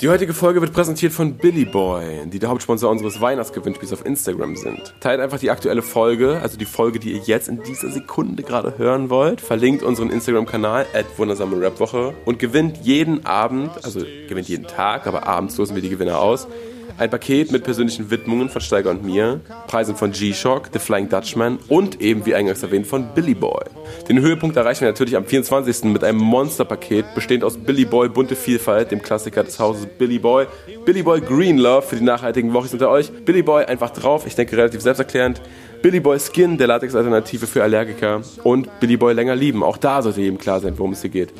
Die heutige Folge wird präsentiert von Billy Boy, die der Hauptsponsor unseres Weihnachtsgewinnspiels auf Instagram sind. Teilt einfach die aktuelle Folge, also die Folge, die ihr jetzt in dieser Sekunde gerade hören wollt, verlinkt unseren Instagram-Kanal at wundersame Rapwoche. Und gewinnt jeden Abend, also gewinnt jeden Tag, aber abends losen wir die Gewinner aus, ein Paket mit persönlichen Widmungen von Steiger und mir, Preisen von G-Shock, The Flying Dutchman und eben, wie eingangs erwähnt, von Billy Boy. Den Höhepunkt erreichen wir natürlich am 24. mit einem Monsterpaket, bestehend aus Billy Boy Bunte Vielfalt, dem Klassiker des Hauses Billy Boy, Billy Boy Green Love für die nachhaltigen Wochis unter euch, Billy Boy einfach drauf, ich denke relativ selbsterklärend, Billy Boy Skin, der Latex-Alternative für Allergiker und Billy Boy länger lieben. Auch da sollte jedem klar sein, worum es hier geht.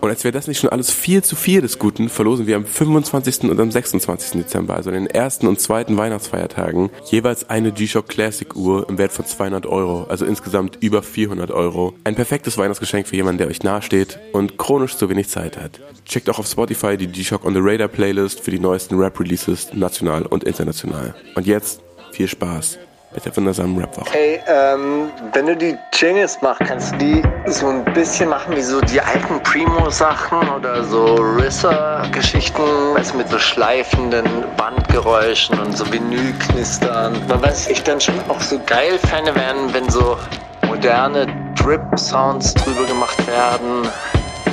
Und als wäre das nicht schon alles viel zu viel des Guten, verlosen wir am 25. und am 26. Dezember, also in den ersten und zweiten Weihnachtsfeiertagen, jeweils eine G-Shock Classic Uhr im Wert von 200 Euro, also insgesamt über 400 Euro. Ein perfektes Weihnachtsgeschenk für jemanden, der euch nahesteht und chronisch zu wenig Zeit hat. Checkt auch auf Spotify die G-Shock on the Radar Playlist für die neuesten Rap-Releases, national und international. Und jetzt viel Spaß mit der wundersamen Rapwoche. Ey, ähm, wenn du die Jingles machst, kannst du die so ein bisschen machen wie so die alten Primo-Sachen oder so Risser-Geschichten, weißt du, mit so schleifenden Bandgeräuschen und so Vinylknistern. Man weiß, ich dann schon auch so geil Fäne werden, wenn so moderne Drip-Sounds drüber gemacht werden.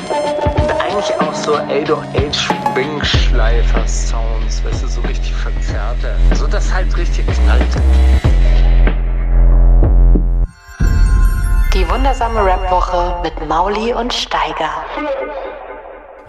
Und eigentlich auch so 808-Wing-Schleifer-Sounds, weißt du, so richtig verzerrte. So dass halt richtig knallt. Die wundersame Rap-Woche mit Mauli und Steiger.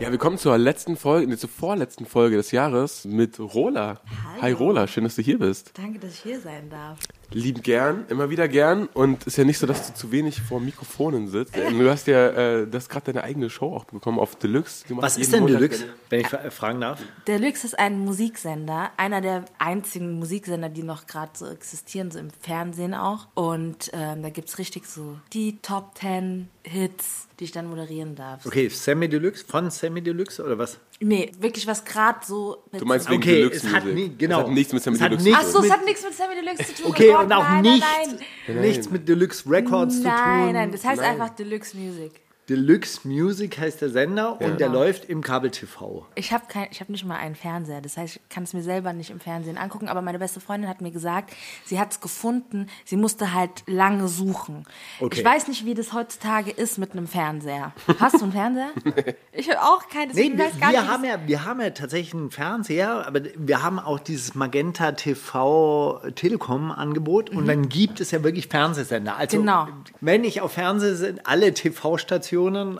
Ja, wir kommen zur letzten Folge, nee, zur vorletzten Folge des Jahres mit Rola. Hallo. Hi Rola, schön, dass du hier bist. Danke, dass ich hier sein darf. Lieben gern, immer wieder gern. Und ist ja nicht so, dass du zu wenig vor Mikrofonen sitzt. Du hast ja, äh, gerade deine eigene Show auch bekommen auf Deluxe. Was ist denn Montag Deluxe, wenn ich fra- fragen darf? Deluxe ist ein Musiksender, einer der einzigen Musiksender, die noch gerade so existieren, so im Fernsehen auch. Und ähm, da gibt es richtig so die Top 10 Hits, die ich dann moderieren darf. Okay, Semi Deluxe, von Semi Deluxe oder was? Nee, wirklich was gerade so. mit Du meinst wegen Okay, Deluxe es hat Music. nie- genau. Es hat nichts mit Sammy Deluxe nichts zu Ach so, tun. es hat nichts mit Sammy Deluxe zu tun. Okay, oh Gott, und auch nein, nicht, Nein, nein. nichts mit Deluxe Records zu tun. Nein, nein, das heißt Nein. einfach Deluxe Music. Deluxe Music heißt der Sender und der läuft im Kabel-TV. Ich habe kein, ich habe nicht mal einen Fernseher, das heißt, ich kann es mir selber nicht im Fernsehen angucken. Aber meine beste Freundin hat mir gesagt, sie hat es gefunden. Sie musste halt lange suchen. Okay. Ich weiß nicht, wie das heutzutage ist mit einem Fernseher. Hast du einen Fernseher? Ich habe auch keinen. Nee, deswegen wir, nicht, haben ja, wir haben ja tatsächlich einen Fernseher, aber wir haben auch dieses Magenta TV Telekom Angebot und dann gibt es ja wirklich Fernsehsender. Also Mhm. Genau. wenn ich auf Fernseh alle TV-Stationen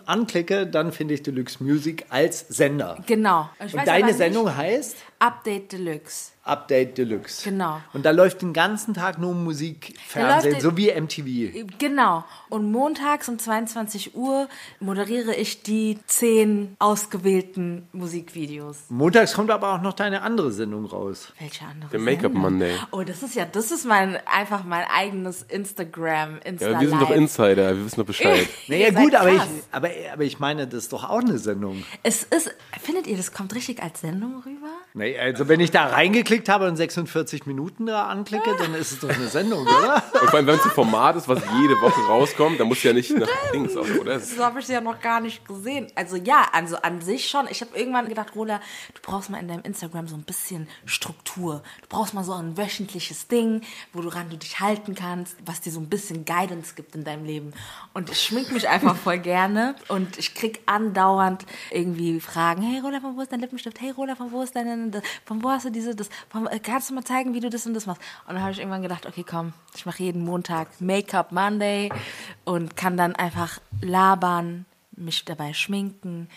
anklicke, dann finde ich Deluxe Music als Sender. Genau. Und weiß deine Sendung heißt Update Deluxe. Update Deluxe. Genau. Und da läuft den ganzen Tag nur Musik, Fernsehen, so wie MTV. Genau. Und montags um 22 Uhr moderiere ich die zehn ausgewählten Musikvideos. Montags kommt aber auch noch deine andere Sendung raus. Welche andere? Der Make-up? Monday. Oh, das ist ja, das ist mein einfach mein eigenes Instagram, Insta Ja, wir sind doch. Insider, wir wissen doch Bescheid. Naja, gut, aber ich, aber, aber ich meine, das ist doch auch eine Sendung. Es ist, findet ihr, das kommt richtig als Sendung rüber? Nee, also wenn ich da reingeklickt habe und 46 Minuten da anklicke, dann ist es doch eine Sendung, oder? Und vor allem, wenn es ein Format ist, was jede Woche rauskommt, dann muss ja nicht nach Dings auch, oder? Das habe ich ja noch gar nicht gesehen. Also ja, also an sich schon. Ich habe irgendwann gedacht, Rola, du brauchst mal in deinem Instagram so ein bisschen Struktur. Du brauchst mal so ein wöchentliches Ding, woran du dich halten kannst, was dir so ein bisschen Guidance gibt in deinem Leben. Und ich schmink mich einfach voll gerne und ich krieg andauernd irgendwie Fragen. Hey Rola, von wo ist dein Lippenstift? Hey Rola, von wo ist deine, das, von wo hast du diese, das, von, äh, kannst du mal zeigen, wie du das und das machst? Und dann habe ich irgendwann gedacht, okay, komm, ich mache jeden Montag Make-up Monday und kann dann einfach labern, mich dabei schminken,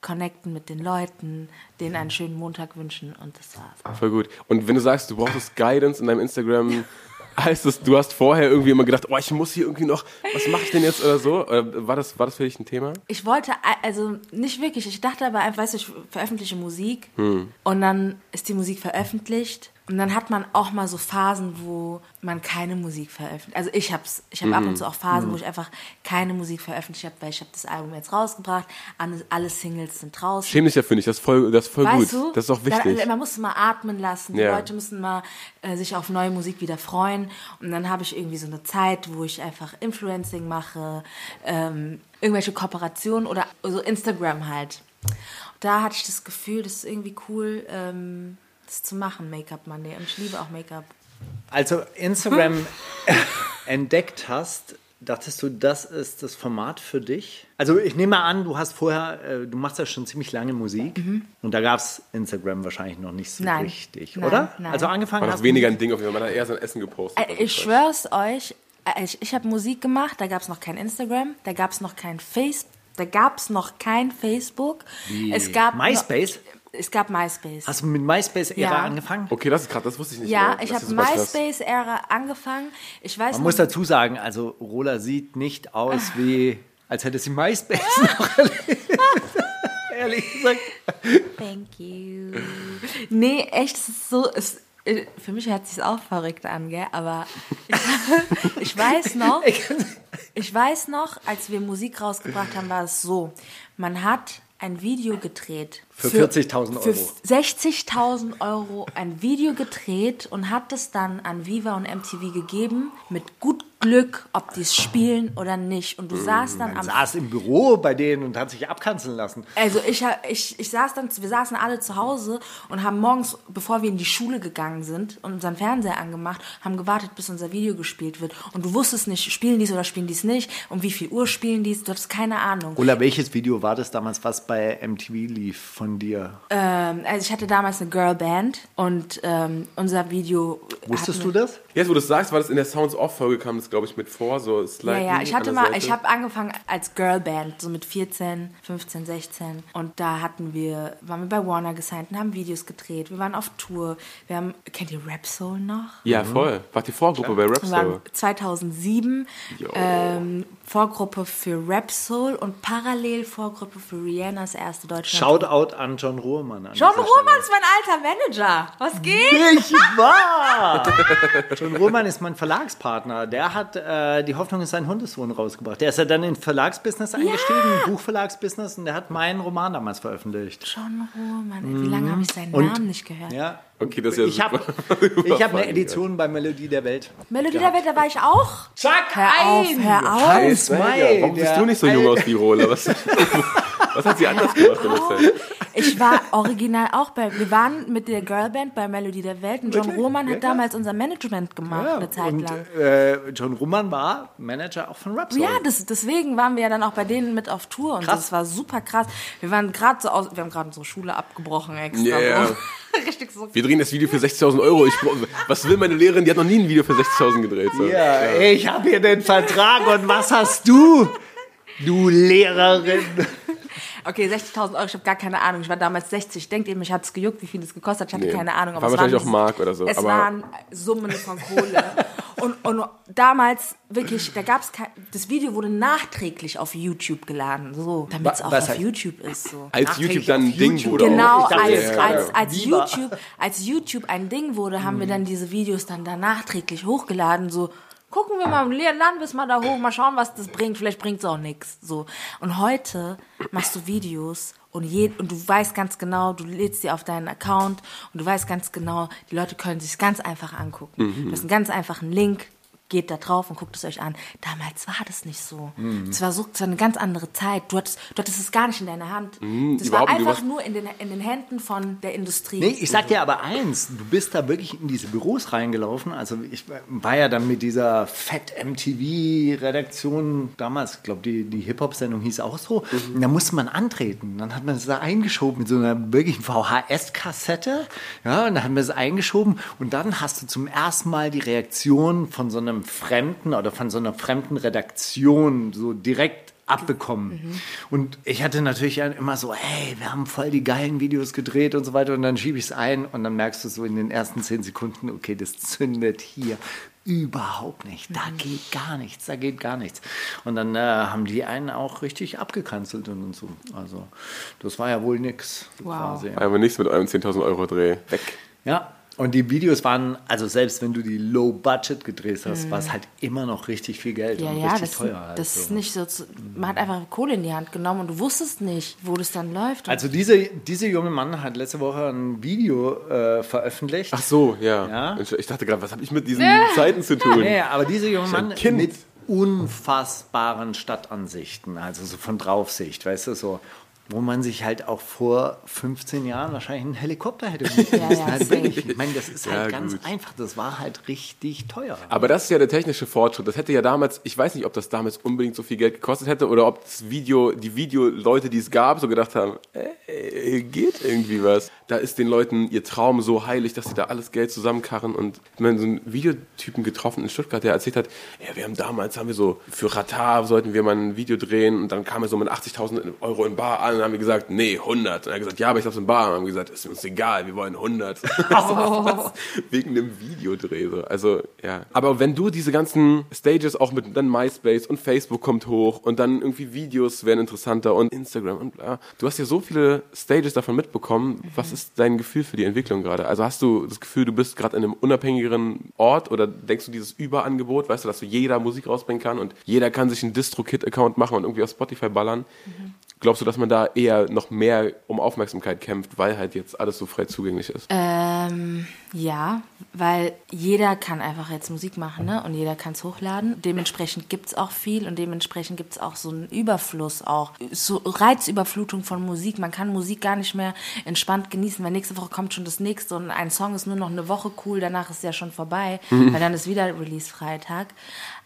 connecten mit den Leuten, denen einen schönen Montag wünschen und das war's. Voll gut. Und wenn du sagst, du brauchst Guidance in deinem Instagram, heißt das, du hast vorher irgendwie immer gedacht, oh, ich muss hier irgendwie noch, was mache ich denn jetzt oder so? Äh, War das, war das für dich ein Thema? Ich wollte, a- also nicht wirklich, ich dachte aber einfach, weißt du, ich veröffentliche Musik und dann ist die Musik veröffentlicht und dann hat man auch mal so Phasen, wo man keine Musik veröffentlicht. Also ich hab's, ich habe ab und zu auch Phasen, wo ich einfach keine Musik veröffentlicht habe, weil ich habe das Album jetzt rausgebracht, alle, Singles sind draußen. Schäm dich dafür nicht, das ist voll, das ist voll Weißt gut. du? Das ist auch wichtig. Dann, man muss mal atmen lassen. Die Ja. Leute müssen mal äh, sich auf neue Musik wieder freuen. Und dann habe ich irgendwie so eine Zeit, wo ich einfach Influencing mache, ähm, irgendwelche Kooperationen oder so Instagram halt. Da hatte ich das Gefühl, das ist irgendwie cool, ähm, das zu machen, Make-up Monday. Und ich liebe auch Make-up. Also Instagram entdeckt hast, dachtest du, das ist das Format für dich? Also ich nehme mal an, du hast vorher, äh, du machst ja schon ziemlich lange Musik und da gab es Instagram wahrscheinlich noch nicht so Nein. richtig, Nein, oder? nein. Also angefangen War hast das weniger ein Ding auf jeden Fall. Man hat eher sein Essen gepostet. Äh, Ich schwör's euch, äh, ich, ich habe Musik gemacht, da gab es noch kein Instagram, da gab es noch kein Facebook, da gab es noch kein Facebook. Es gab MySpace? Noch, es gab MySpace. Hast du mit MySpace-Ära Ja. angefangen? Okay, das ist krass, das wusste ich nicht. ja, mehr. ich habe. MySpace-Ära angefangen. Ich weiß Man muss dazu sagen, also Rola sieht nicht aus wie, als hätte sie MySpace noch erlebt. Ehrlich gesagt. Thank you. Nee, echt, es ist so. Es, äh, für mich hört sich auch verrückt an, gell? Aber ich, ich weiß noch, ich weiß noch, als wir Musik rausgebracht haben, war es so: Man hat ein Video gedreht. Für 40.000 Für Euro. 60.000 Euro ein Video gedreht und hat es dann an Viva und MTV gegeben, mit gut Glück, ob die es spielen oder nicht. Und du saßt dann Man am saß im Büro bei denen und hat sich abkanzeln lassen. also ich, ich, ich saß dann, wir saßen alle zu Hause und haben morgens, bevor wir in die Schule gegangen sind, unseren Fernseher angemacht, haben gewartet, bis unser Video gespielt wird. Und du wusstest nicht, spielen die es oder spielen die es nicht, um wie viel Uhr spielen die es, du hattest keine Ahnung. Rola, welches Video war das damals, was bei MTV lief von dir? Ähm, also ich hatte damals eine Girlband und ähm, unser Video. Wusstest du das? Jetzt, wo du es sagst, war das in der Sounds Off-Folge, kam das, glaube ich, mit vor. So Ja, Slide ja, ich hatte mal, Seite. ich habe angefangen als Girlband, so mit 14, 15, 16. Und da hatten wir, waren wir bei Warner gesigned und haben Videos gedreht. Wir waren auf Tour. Wir haben, kennt ihr Rap Soul noch? Ja, voll. War die Vorgruppe bei Rap Wir waren Soul. 2007 Jo. ähm, Vorgruppe für Rap Soul und parallel Vorgruppe für Rihannas erste Deutschland. Shoutout an John Ruhrmann. An John Ruhrmann ist mein alter Manager. Was geht? Nicht wahr! John Ruhrmann ist mein Verlagspartner. Der hat äh, Die Hoffnung ist ein Hundesohn rausgebracht. Der ist ja dann in Verlagsbusiness eingestiegen, Buchverlagsbusiness, und der hat meinen Roman damals veröffentlicht. John Ruhrmann. ey, Wie lange habe ich seinen Und- Namen nicht gehört? Ja. Okay, das ist ja ich habe super. ich hab eine Edition bei Melodie der Welt. Melodie der Welt, da war ich auch. Zack, Hör auf, hör auf. May, Warum der du nicht so jung aus wie Rola? Was, was hat sie anders gemacht in der Zeit? Ich war original auch bei, wir waren mit der Girlband bei Melodie der Welt und John Roman hat damals unser Management gemacht, eine Zeit und lang. äh, John Ruhrmann war Manager auch von Rap Soul. Ja, das, deswegen waren wir ja dann auch bei denen mit auf Tour und Krass. das war super krass. Wir waren gerade so aus, wir haben gerade unsere Schule abgebrochen extra. Yeah. So. Richtig so. Wir drehen das Video für 60.000 Euro. Ich, was will meine Lehrerin? Die hat noch nie ein Video für 60.000 gedreht. So. Ja, ich habe hier den Vertrag und was hast du? Du Lehrerin. Okay, 60.000 Euro, ich habe gar keine Ahnung. Ich war damals 60. Denkt ihr, mich hat's gejuckt, wie viel es gekostet hat? Ich hatte Nee. keine Ahnung. War es wahrscheinlich waren- auch Mark oder so, Es aber- waren Summen von Kohle. und, und damals wirklich, da gab's kein, das Video wurde nachträglich auf YouTube geladen, so, damit es auch auf heißt- YouTube ist, so. Als YouTube dann ein Ding wurde. Genau, dachte als, gerade, als, als. YouTube, als YouTube ein Ding wurde, haben wir dann diese Videos dann da nachträglich hochgeladen, so gucken wir mal im leeren Land bis mal da hoch, mal schauen, was das bringt, vielleicht bringt es auch nichts. So. Und heute machst du Videos und, je, und du weißt ganz genau, du lädst die auf deinen Account und du weißt ganz genau, die Leute können sich ganz einfach angucken. Du hast einen ganz einfachen Link, geht da drauf und guckt es euch an. Damals war das nicht so. Es war so es war eine ganz andere Zeit. Du hattest, du hattest es gar nicht in deiner Hand. das war einfach nur in den, in den Händen von der Industrie. Nee, ich sag dir aber eins, du bist da wirklich in diese Büros reingelaufen. Also ich war ja dann mit dieser Fett MTV-Redaktion damals, ich glaube, die, die Hip-Hop-Sendung hieß auch so. Und da musste man antreten. Dann hat man es da eingeschoben mit so einer wirklichen VHS-Kassette. Ja, und dann hat man es eingeschoben und dann hast du zum ersten Mal die Reaktion von so einem Fremden oder von so einer fremden Redaktion so direkt abbekommen. Und ich hatte natürlich immer so, hey, wir haben voll die geilen Videos gedreht und so weiter. Und dann schiebe ich es ein und dann merkst du so in den ersten zehn Sekunden, okay, das zündet hier überhaupt nicht. Da geht gar nichts, da geht gar nichts. Und dann äh, haben die einen auch richtig abgekanzelt und, und so. Also das war ja wohl nix. Wow. Quasi. Aber nichts mit eurem 10.000 Euro Dreh. Weg. Ja. Und die Videos waren, also selbst wenn du die Low Budget gedreht hast, war es halt immer noch richtig viel Geld Mhm. ja, und ja, richtig das, teuer. halt das so. ist nicht so. Zu, man hat einfach Kohle in die Hand genommen und du wusstest nicht, wo das dann läuft. Also diese, dieser junge Mann hat letzte Woche ein Video äh, veröffentlicht. Ach so, ja. Ja. Ich dachte gerade, was habe ich mit diesen Zeiten zu tun? Nee, aber dieser junge Mann Kind. mit unfassbaren Stadtansichten, also so von Draufsicht, weißt du, so wo man sich halt auch vor 15 Jahren wahrscheinlich einen Helikopter hätte mieten Ja, müssen. ja, halt. Ich meine, das ist halt Ja, ganz gut. einfach. Das war halt richtig teuer. Aber das ist ja der technische Fortschritt. Das hätte ja damals, ich weiß nicht, ob das damals unbedingt so viel Geld gekostet hätte oder ob das Video, die Videoleute, die es gab, so gedacht haben, ey, geht irgendwie was. Da ist den Leuten ihr Traum so heilig, dass sie da alles Geld zusammenkarren und meine, so einen Videotypen getroffen in Stuttgart, der erzählt hat, ja, wir haben damals, haben wir so, für Ratar sollten wir mal ein Video drehen und dann kam er so mit 80.000 Euro in Bar an und haben wir gesagt, nee, 100. Und er hat gesagt, ja, aber ich hab's in Bar. Und haben wir gesagt, ist uns egal, wir wollen 100. Was? Wegen dem Videodreh. So. Also, ja. Aber wenn du diese ganzen Stages auch mit dann MySpace und Facebook kommt hoch und dann irgendwie Videos werden interessanter und Instagram und bla. Du hast ja so viele Stages davon mitbekommen. Was ist dein Gefühl für die Entwicklung gerade? Also hast du das Gefühl, du bist gerade in einem unabhängigeren Ort oder denkst du dieses Überangebot, weißt du, dass so jeder Musik rausbringen kann und jeder kann sich einen Distro-Kit-Account machen und irgendwie auf Spotify ballern? Glaubst du, dass man da eher noch mehr um Aufmerksamkeit kämpft, weil halt jetzt alles so frei zugänglich ist? Ähm, ja, weil jeder kann einfach jetzt Musik machen ne? und jeder kann es hochladen. Dementsprechend gibt es auch viel und dementsprechend gibt es auch so einen Überfluss auch. So Reizüberflutung von Musik. Man kann Musik gar nicht mehr entspannt genießen, weil nächste Woche kommt schon das nächste und ein Song ist nur noch eine Woche cool, danach ist ja schon vorbei, weil dann ist wieder Release-Freitag.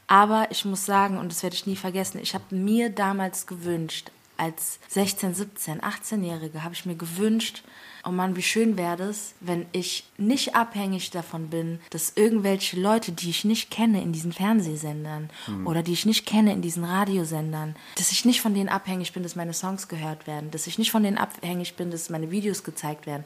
Aber ich muss sagen, und das werde ich nie vergessen, ich habe mir damals gewünscht, als 16, 17, 18-Jährige habe ich mir gewünscht, oh Mann, wie schön wäre das, wenn ich nicht abhängig davon bin, dass irgendwelche Leute, die ich nicht kenne in diesen Fernsehsendern oder die ich nicht kenne in diesen Radiosendern, dass ich nicht von denen abhängig bin, dass meine Songs gehört werden, dass ich nicht von denen abhängig bin, dass meine Videos gezeigt werden.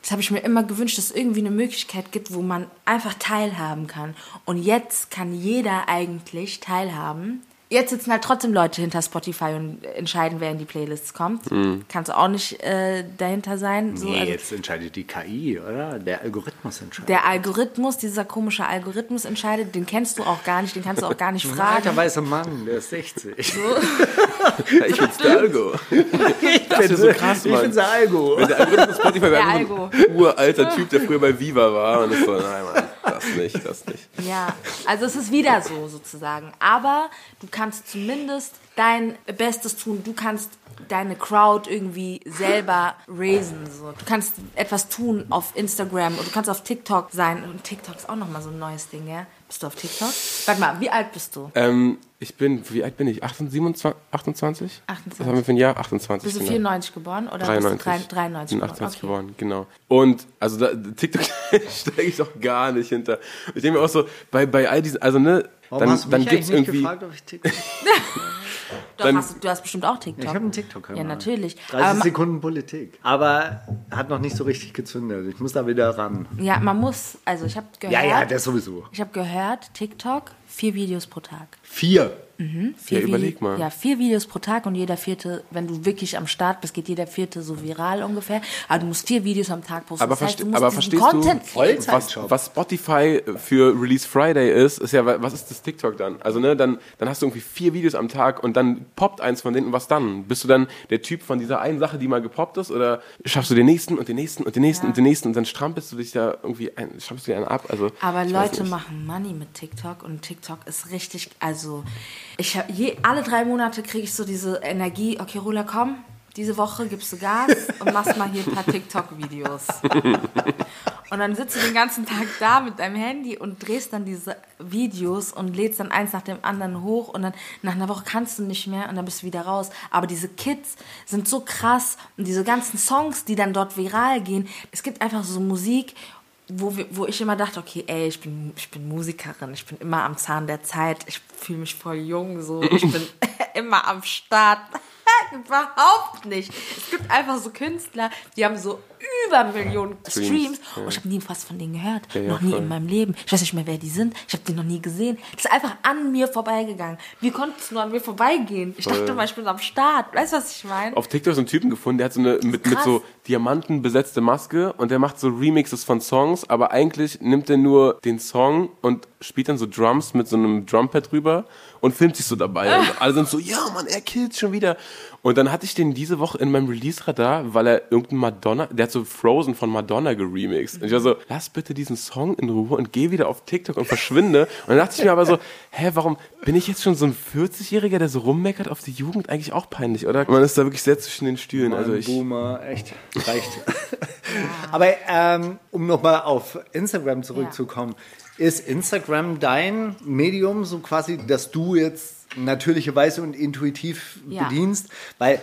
Das habe ich mir immer gewünscht, dass es irgendwie eine Möglichkeit gibt, wo man einfach teilhaben kann. Und jetzt kann jeder eigentlich teilhaben. Jetzt sitzen halt trotzdem Leute hinter Spotify und entscheiden, wer in die Playlists kommt. Kannst du auch nicht äh, dahinter sein. So, Nee, also jetzt entscheidet die KI, oder? Der Algorithmus entscheidet. der Algorithmus, dieser komische Algorithmus entscheidet, den kennst du auch gar nicht, den kannst du auch gar nicht Ein fragen. alter weißer Mann, der ist 60. Ja, ich bin's der Algo. Das ist so krass, Ich Mann. bin's der Algo. Wenn der Algorithmus Spotify wäre so ein uralter Typ, der früher bei Viva war und ist so, nein, Mann, das nicht, das nicht. Ja, also es ist wieder so sozusagen. Aber du kannst zumindest dein Bestes tun. Du kannst deine Crowd irgendwie selber raisen. So. Du kannst etwas tun auf Instagram und du kannst auf TikTok sein. Und TikTok ist auch nochmal so ein neues Ding, ja? Bist du auf TikTok? Warte mal, wie alt bist du? Ähm, ich bin, wie alt bin ich? 28, 27, 28? 28. Was haben wir für ein Jahr? 28. Bist du genau. 94 geboren oder 93. bist du 3, 93 bin geboren? 28 Okay. geworden, genau. Und also da, TikTok steige ich doch gar nicht hinter. Ich denke mir auch so, bei, bei all diesen, also ne, Warum dann, hast du dann mich gibt's irgendwie. gefragt, ob ich TikTok Doch, Dann- hast du, du hast bestimmt auch TikTok. Ich habe einen TikTok-Kanal. Ja, natürlich. 30 Aber ma- Sekunden Politik. Aber hat noch nicht so richtig gezündet. Ich muss da wieder ran. ja, man muss, also ich habe gehört, Ja, ja, das sowieso. ich habe gehört, TikTok, vier Videos pro Tag. Vier. Vier Ja, überleg mal. Ja, vier Videos pro Tag und jeder vierte, wenn du wirklich am Start bist, geht jeder vierte so viral ungefähr. Aber du musst vier Videos am Tag posten. Aber, das heißt, du aber verstehst Content du, was, was Spotify für Release Friday ist, ist ja, was ist das TikTok dann? Also ne, dann, dann hast du irgendwie vier Videos am Tag und dann poppt eins von denen und was dann? Bist du dann der Typ von dieser einen Sache, die mal gepoppt ist oder schaffst du den nächsten und den nächsten und den nächsten Ja. und den nächsten und dann strampelst du dich da irgendwie ein, strampelst du dir einen ab? Also, Aber Leute machen Money mit TikTok und TikTok ist richtig, also ich habe je alle drei Monate kriege ich so diese Energie, okay Rula, komm, diese Woche gibst du Gas und machst mal hier ein paar TikTok-Videos. Und dann sitzt du den ganzen Tag da mit deinem Handy und drehst dann diese Videos und lädst dann eins nach dem anderen hoch und dann nach einer Woche kannst du nicht mehr und dann bist du wieder raus. Aber diese Kids sind so krass und diese ganzen Songs, die dann dort viral gehen, es gibt einfach so Musik, wo, wo ich immer dachte, okay, ey, ich bin, ich bin Musikerin, ich bin immer am Zahn der Zeit, ich fühle mich voll jung, so, ich bin immer am Start. Überhaupt nicht. Es gibt einfach so Künstler, die haben so über Millionen Streams, Streams. ja. Und ich habe nie was von denen gehört. Ja, ja, noch nie voll. in meinem Leben. Ich weiß nicht mehr, wer die sind. Ich habe die noch nie gesehen. Das ist einfach an mir vorbeigegangen. Wie konnte es nur an mir vorbeigehen? Ich dachte mal, ich bin am Start. Weißt du, was ich meine? auf TikTok so einen Typen gefunden, der hat so eine mit, mit so Diamanten besetzte Maske und der macht so Remixes von Songs, aber eigentlich nimmt er nur den Song und spielt dann so Drums mit so einem Drumpad drüber und filmt sich so dabei. Und alle sind so, ja Mann, er killt schon wieder. Und dann hatte ich den diese Woche in meinem Release-Radar, weil er irgendein Madonna, der hat so Frozen von Madonna geremixed. Und ich war so, lass bitte diesen Song in Ruhe und geh wieder auf TikTok und verschwinde. Und dann dachte ich mir aber so, hä, warum bin ich jetzt schon so ein 40-Jähriger, der so rummeckert auf die Jugend? Eigentlich auch peinlich, oder? Man ist da wirklich sehr zwischen den Stühlen. Also Mann, ich, Boomer, echt, reicht. Aber ähm, um nochmal auf Instagram zurückzukommen, ist Instagram dein Medium so quasi, dass du jetzt natürlicherweise und intuitiv Ja. bedienst? Weil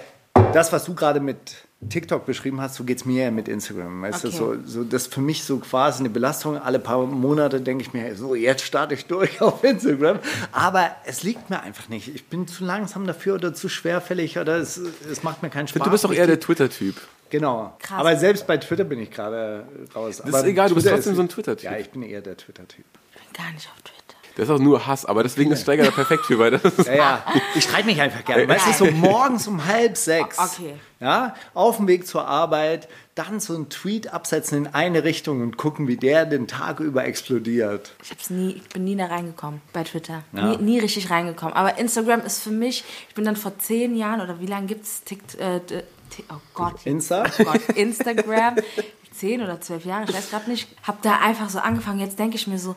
das, was du gerade mit TikTok beschrieben hast, so geht es mir ja mit Instagram. Weißt Okay. du, so, so, das ist für mich so quasi eine Belastung. Alle paar Monate denke ich mir, so jetzt starte ich durch auf Instagram. Aber es liegt mir einfach nicht. Ich bin zu langsam dafür oder zu schwerfällig oder es, es macht mir keinen Spaß. du bist doch eher der Twitter-Typ. Genau. Krass. Aber selbst bei Twitter bin ich gerade raus. Das ist egal, du bist trotzdem so ein Twitter-Typ. Ja, ich bin eher der Twitter-Typ. Gar nicht auf Twitter. Das ist auch nur Hass, aber deswegen ist Steiger da perfekt für, weil das ist Ja, ja. Ich streite mich einfach gerne. Weißt du, so morgens um halb sechs. Okay. Ja, auf dem Weg zur Arbeit, dann so einen Tweet absetzen in eine Richtung und gucken, wie der den Tag über explodiert. Ich, hab's nie, ich bin nie da reingekommen bei Twitter. Ja. Nie, nie richtig reingekommen. Aber Instagram ist für mich, ich bin dann vor zehn Jahren oder wie lange gibt es äh, d- Ti- oh Gott. Insta? Oh Gott, Instagram. zehn oder zwölf Jahre, ich weiß gerade nicht. Hab da einfach so angefangen. Jetzt denke ich mir so,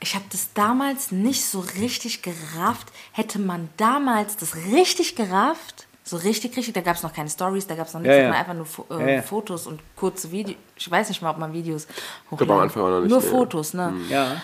ich habe das damals nicht so richtig gerafft. Hätte man damals das richtig gerafft, so richtig, richtig, da gab es noch keine Stories, da gab es noch nichts, Ja, ja. einfach nur äh, Ja, ja. Fotos und kurze Videos. Ich weiß nicht mal, ob man Videos hochladen. glaube, am Anfang auch noch nicht, Nur nee. Fotos, ne? Ja.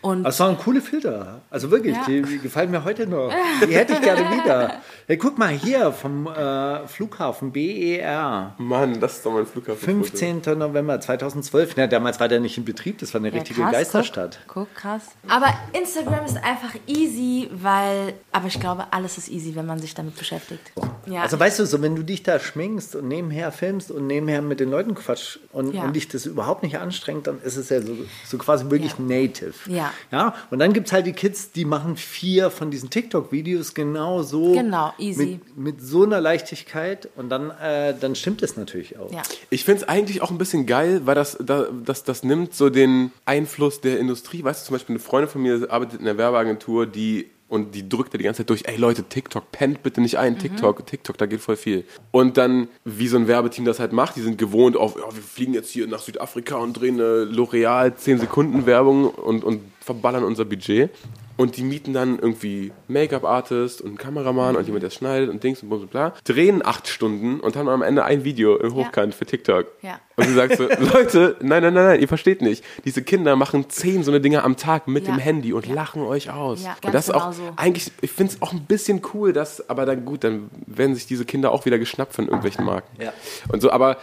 Und Das waren coole Filter. Also wirklich, Ja. die, die gefallen mir heute noch. Die hätte ich gerne wieder. Hey, guck mal hier vom äh, Flughafen BER. Mann, das ist doch mein Flughafen. 15. November 2012. Na, damals war der nicht in Betrieb, das war eine Ja, richtige krass, Geisterstadt. Guck, guck, krass. Aber Instagram ist einfach easy, weil. Aber ich glaube, alles ist easy, wenn man sich damit beschäftigt. Ja. Also weißt du, so wenn du dich da schminkst und nebenher filmst und nebenher mit den Leuten quatsch und, Ja. und dich das überhaupt nicht anstrengt, dann ist es ja so, so quasi wirklich Ja. native. Ja. Ja. Und dann gibt es halt die Kids, die machen vier von diesen TikTok-Videos genau so. Genau, easy. Mit, mit so einer Leichtigkeit und dann, äh, dann stimmt es natürlich auch. ja. Ich finde es eigentlich auch ein bisschen geil, weil das, da, das, das nimmt so den Einfluss der Industrie. Weißt du, zum Beispiel eine Freundin von mir arbeitet in einer Werbeagentur, die und die drückt da die ganze Zeit durch, ey Leute, TikTok, pennt bitte nicht ein, TikTok, TikTok, da geht voll viel. Und dann, wie so ein Werbeteam das halt macht, die sind gewohnt auf, ja, wir fliegen jetzt hier nach Südafrika und drehen eine L'Oreal 10 Sekunden Werbung und, und verballern unser Budget. Und die mieten dann irgendwie Make-up-Artist und einen Kameramann und jemand, der schneidet und Dings und bla bla bla. Drehen acht Stunden und haben am Ende ein Video im Hochkant für TikTok. Ja. Und sie sagt so, Leute, nein, nein, nein, nein, ihr versteht nicht. Diese Kinder machen zehn so eine Dinge am Tag mit Ja. dem Handy und lachen euch aus. Ja, und das ist auch genau so. eigentlich, ich finde es auch ein bisschen cool, dass, aber dann gut, dann werden sich diese Kinder auch wieder geschnappt von irgendwelchen Marken. Ja. Und so, aber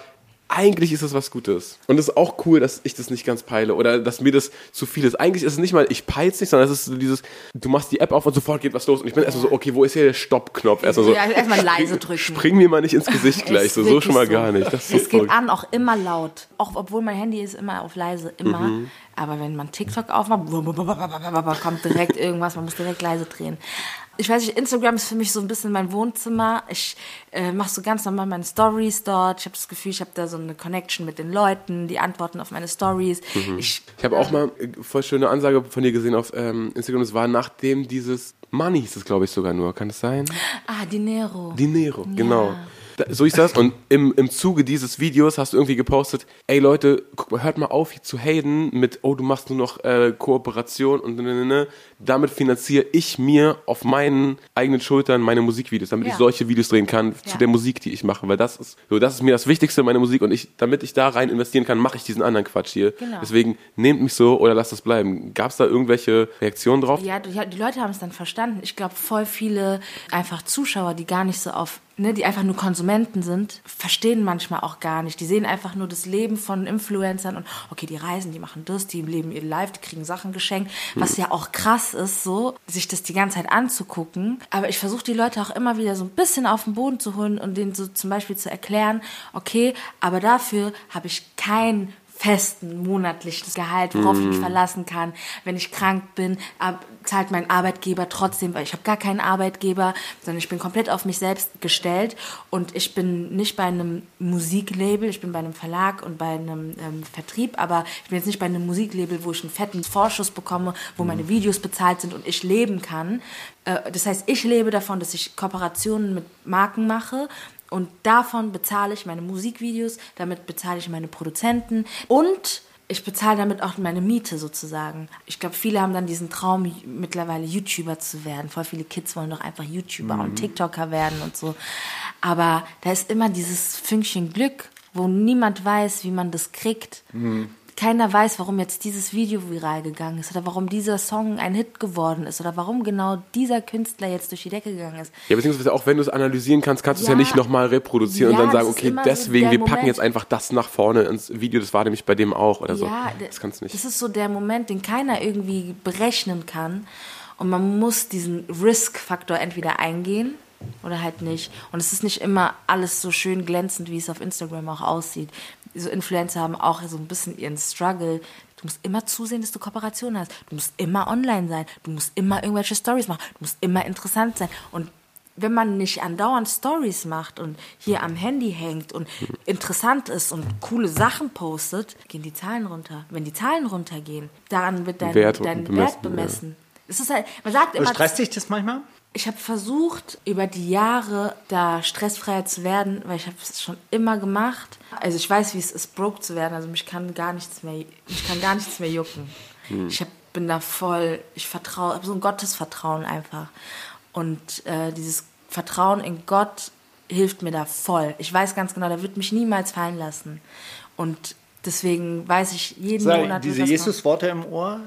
eigentlich ist es was Gutes. Und es ist auch cool, dass ich das nicht ganz peile oder dass mir das zu viel ist. Eigentlich ist es nicht mal, ich peil's nicht, sondern es ist so dieses, du machst die App auf und sofort geht was los. Und ich bin erstmal so, okay, wo ist hier der Stoppknopf? Erstmal so, Ja, erstmal leise drücken. spring mir mal nicht ins Gesicht gleich. So, so schon mal gar nicht. Das so es geht an, auch immer laut. Auch obwohl mein Handy ist immer auf leise, immer. Mhm. Aber wenn man TikTok aufmacht, kommt direkt irgendwas, man muss direkt leise drehen. Ich weiß nicht, Instagram ist für mich so ein bisschen mein Wohnzimmer. Ich äh, mache so ganz normal meine Stories dort. Ich habe das Gefühl, ich habe da so eine Connection mit den Leuten, die antworten auf meine Stories. Mhm. Ich, Ich habe auch mal äh, voll schöne Ansage von dir gesehen auf ähm, Instagram. Es war nachdem dieses Money hieß es, glaube ich, sogar nur. Kann es sein? ah, Dinero. Dinero, genau. So ist das. Und im, im Zuge dieses Videos hast du irgendwie gepostet, ey Leute, guck mal, hört mal auf hier zu haten mit, oh, du machst nur noch äh, Kooperation und ne, ne, ne. Damit finanziere ich mir auf meinen eigenen Schultern meine Musikvideos, damit ich Ja. solche Videos drehen kann Ja. zu der Musik, die ich mache. Weil das ist, so, das ist mir das Wichtigste, meine Musik. Und ich, damit ich da rein investieren kann, mache ich diesen anderen Quatsch hier. Genau. Deswegen nehmt mich so oder lasst das bleiben. Gab es da irgendwelche Reaktionen drauf? Ja, die, die Leute haben es dann verstanden. Ich glaube, voll viele einfach Zuschauer, die gar nicht so auf, ne, die einfach nur Konsumenten sind, verstehen manchmal auch gar nicht. Die sehen einfach nur das Leben von Influencern und okay, die reisen, die machen das, die leben ihr Live, die kriegen Sachen geschenkt, was ja auch krass ist, so sich das die ganze Zeit anzugucken. Aber ich versuche die Leute auch immer wieder so ein bisschen auf den Boden zu holen und denen so zum Beispiel zu erklären, okay, aber dafür habe ich kein festen monatliches Gehalt, worauf Mhm. ich mich verlassen kann. Wenn ich krank bin, zahlt mein Arbeitgeber trotzdem, weil ich habe gar keinen Arbeitgeber, sondern ich bin komplett auf mich selbst gestellt und ich bin nicht bei einem Musiklabel, ich bin bei einem Verlag und bei einem ähm, Vertrieb, aber ich bin jetzt nicht bei einem Musiklabel, wo ich einen fetten Vorschuss bekomme, wo meine Videos bezahlt sind und ich leben kann. Äh, das heißt, ich lebe davon, dass ich Kooperationen mit Marken mache und davon bezahle ich meine Musikvideos, damit bezahle ich meine Produzenten und ich bezahle damit auch meine Miete sozusagen. Ich glaube, viele haben dann diesen Traum, mittlerweile YouTuber zu werden. Voll viele Kids wollen doch einfach YouTuber und TikToker werden und so. Aber da ist immer dieses Fünkchen Glück, wo niemand weiß, wie man das kriegt. Keiner weiß, warum jetzt dieses Video viral gegangen ist oder warum dieser Song ein Hit geworden ist oder warum genau dieser Künstler jetzt durch die Decke gegangen ist. Ja, beziehungsweise auch wenn du es analysieren kannst, kannst du es ja Ja. nicht nochmal reproduzieren Ja, und dann sagen, okay, so deswegen, der wir packen Moment. jetzt einfach das nach vorne ins Video, das war nämlich bei dem auch oder so. Ja, das kannst du nicht. Das ist so der Moment, den keiner irgendwie berechnen kann. Und man muss diesen Risk-Faktor entweder eingehen oder halt nicht. Und es ist nicht immer alles so schön glänzend, wie es auf Instagram auch aussieht. So Influencer haben auch so ein bisschen ihren Struggle. Du musst immer zusehen, dass du Kooperation hast. Du musst immer online sein. Du musst immer irgendwelche Stories machen. Du musst immer interessant sein. Und wenn man nicht andauernd Stories macht und hier am Handy hängt und interessant ist und coole Sachen postet, gehen die Zahlen runter. Wenn die Zahlen runtergehen, daran wird dein Wert dein bemessen, Wert bemessen. Es ist halt, man sagt immer, Stresst dich das manchmal? Ich habe versucht, über die Jahre da stressfreier zu werden, weil ich habe es schon immer gemacht. Also ich weiß, wie es ist, broke zu werden. Also mich kann gar nichts mehr, mich kann gar nichts mehr jucken. Ich hab, bin da voll, ich vertraue, habe so ein Gottesvertrauen einfach. Und äh, dieses Vertrauen in Gott hilft mir da voll. Ich weiß ganz genau, der wird mich niemals fallen lassen. Und deswegen weiß ich jeden Sag, Monat. diese Jesus-Worte im Ohr,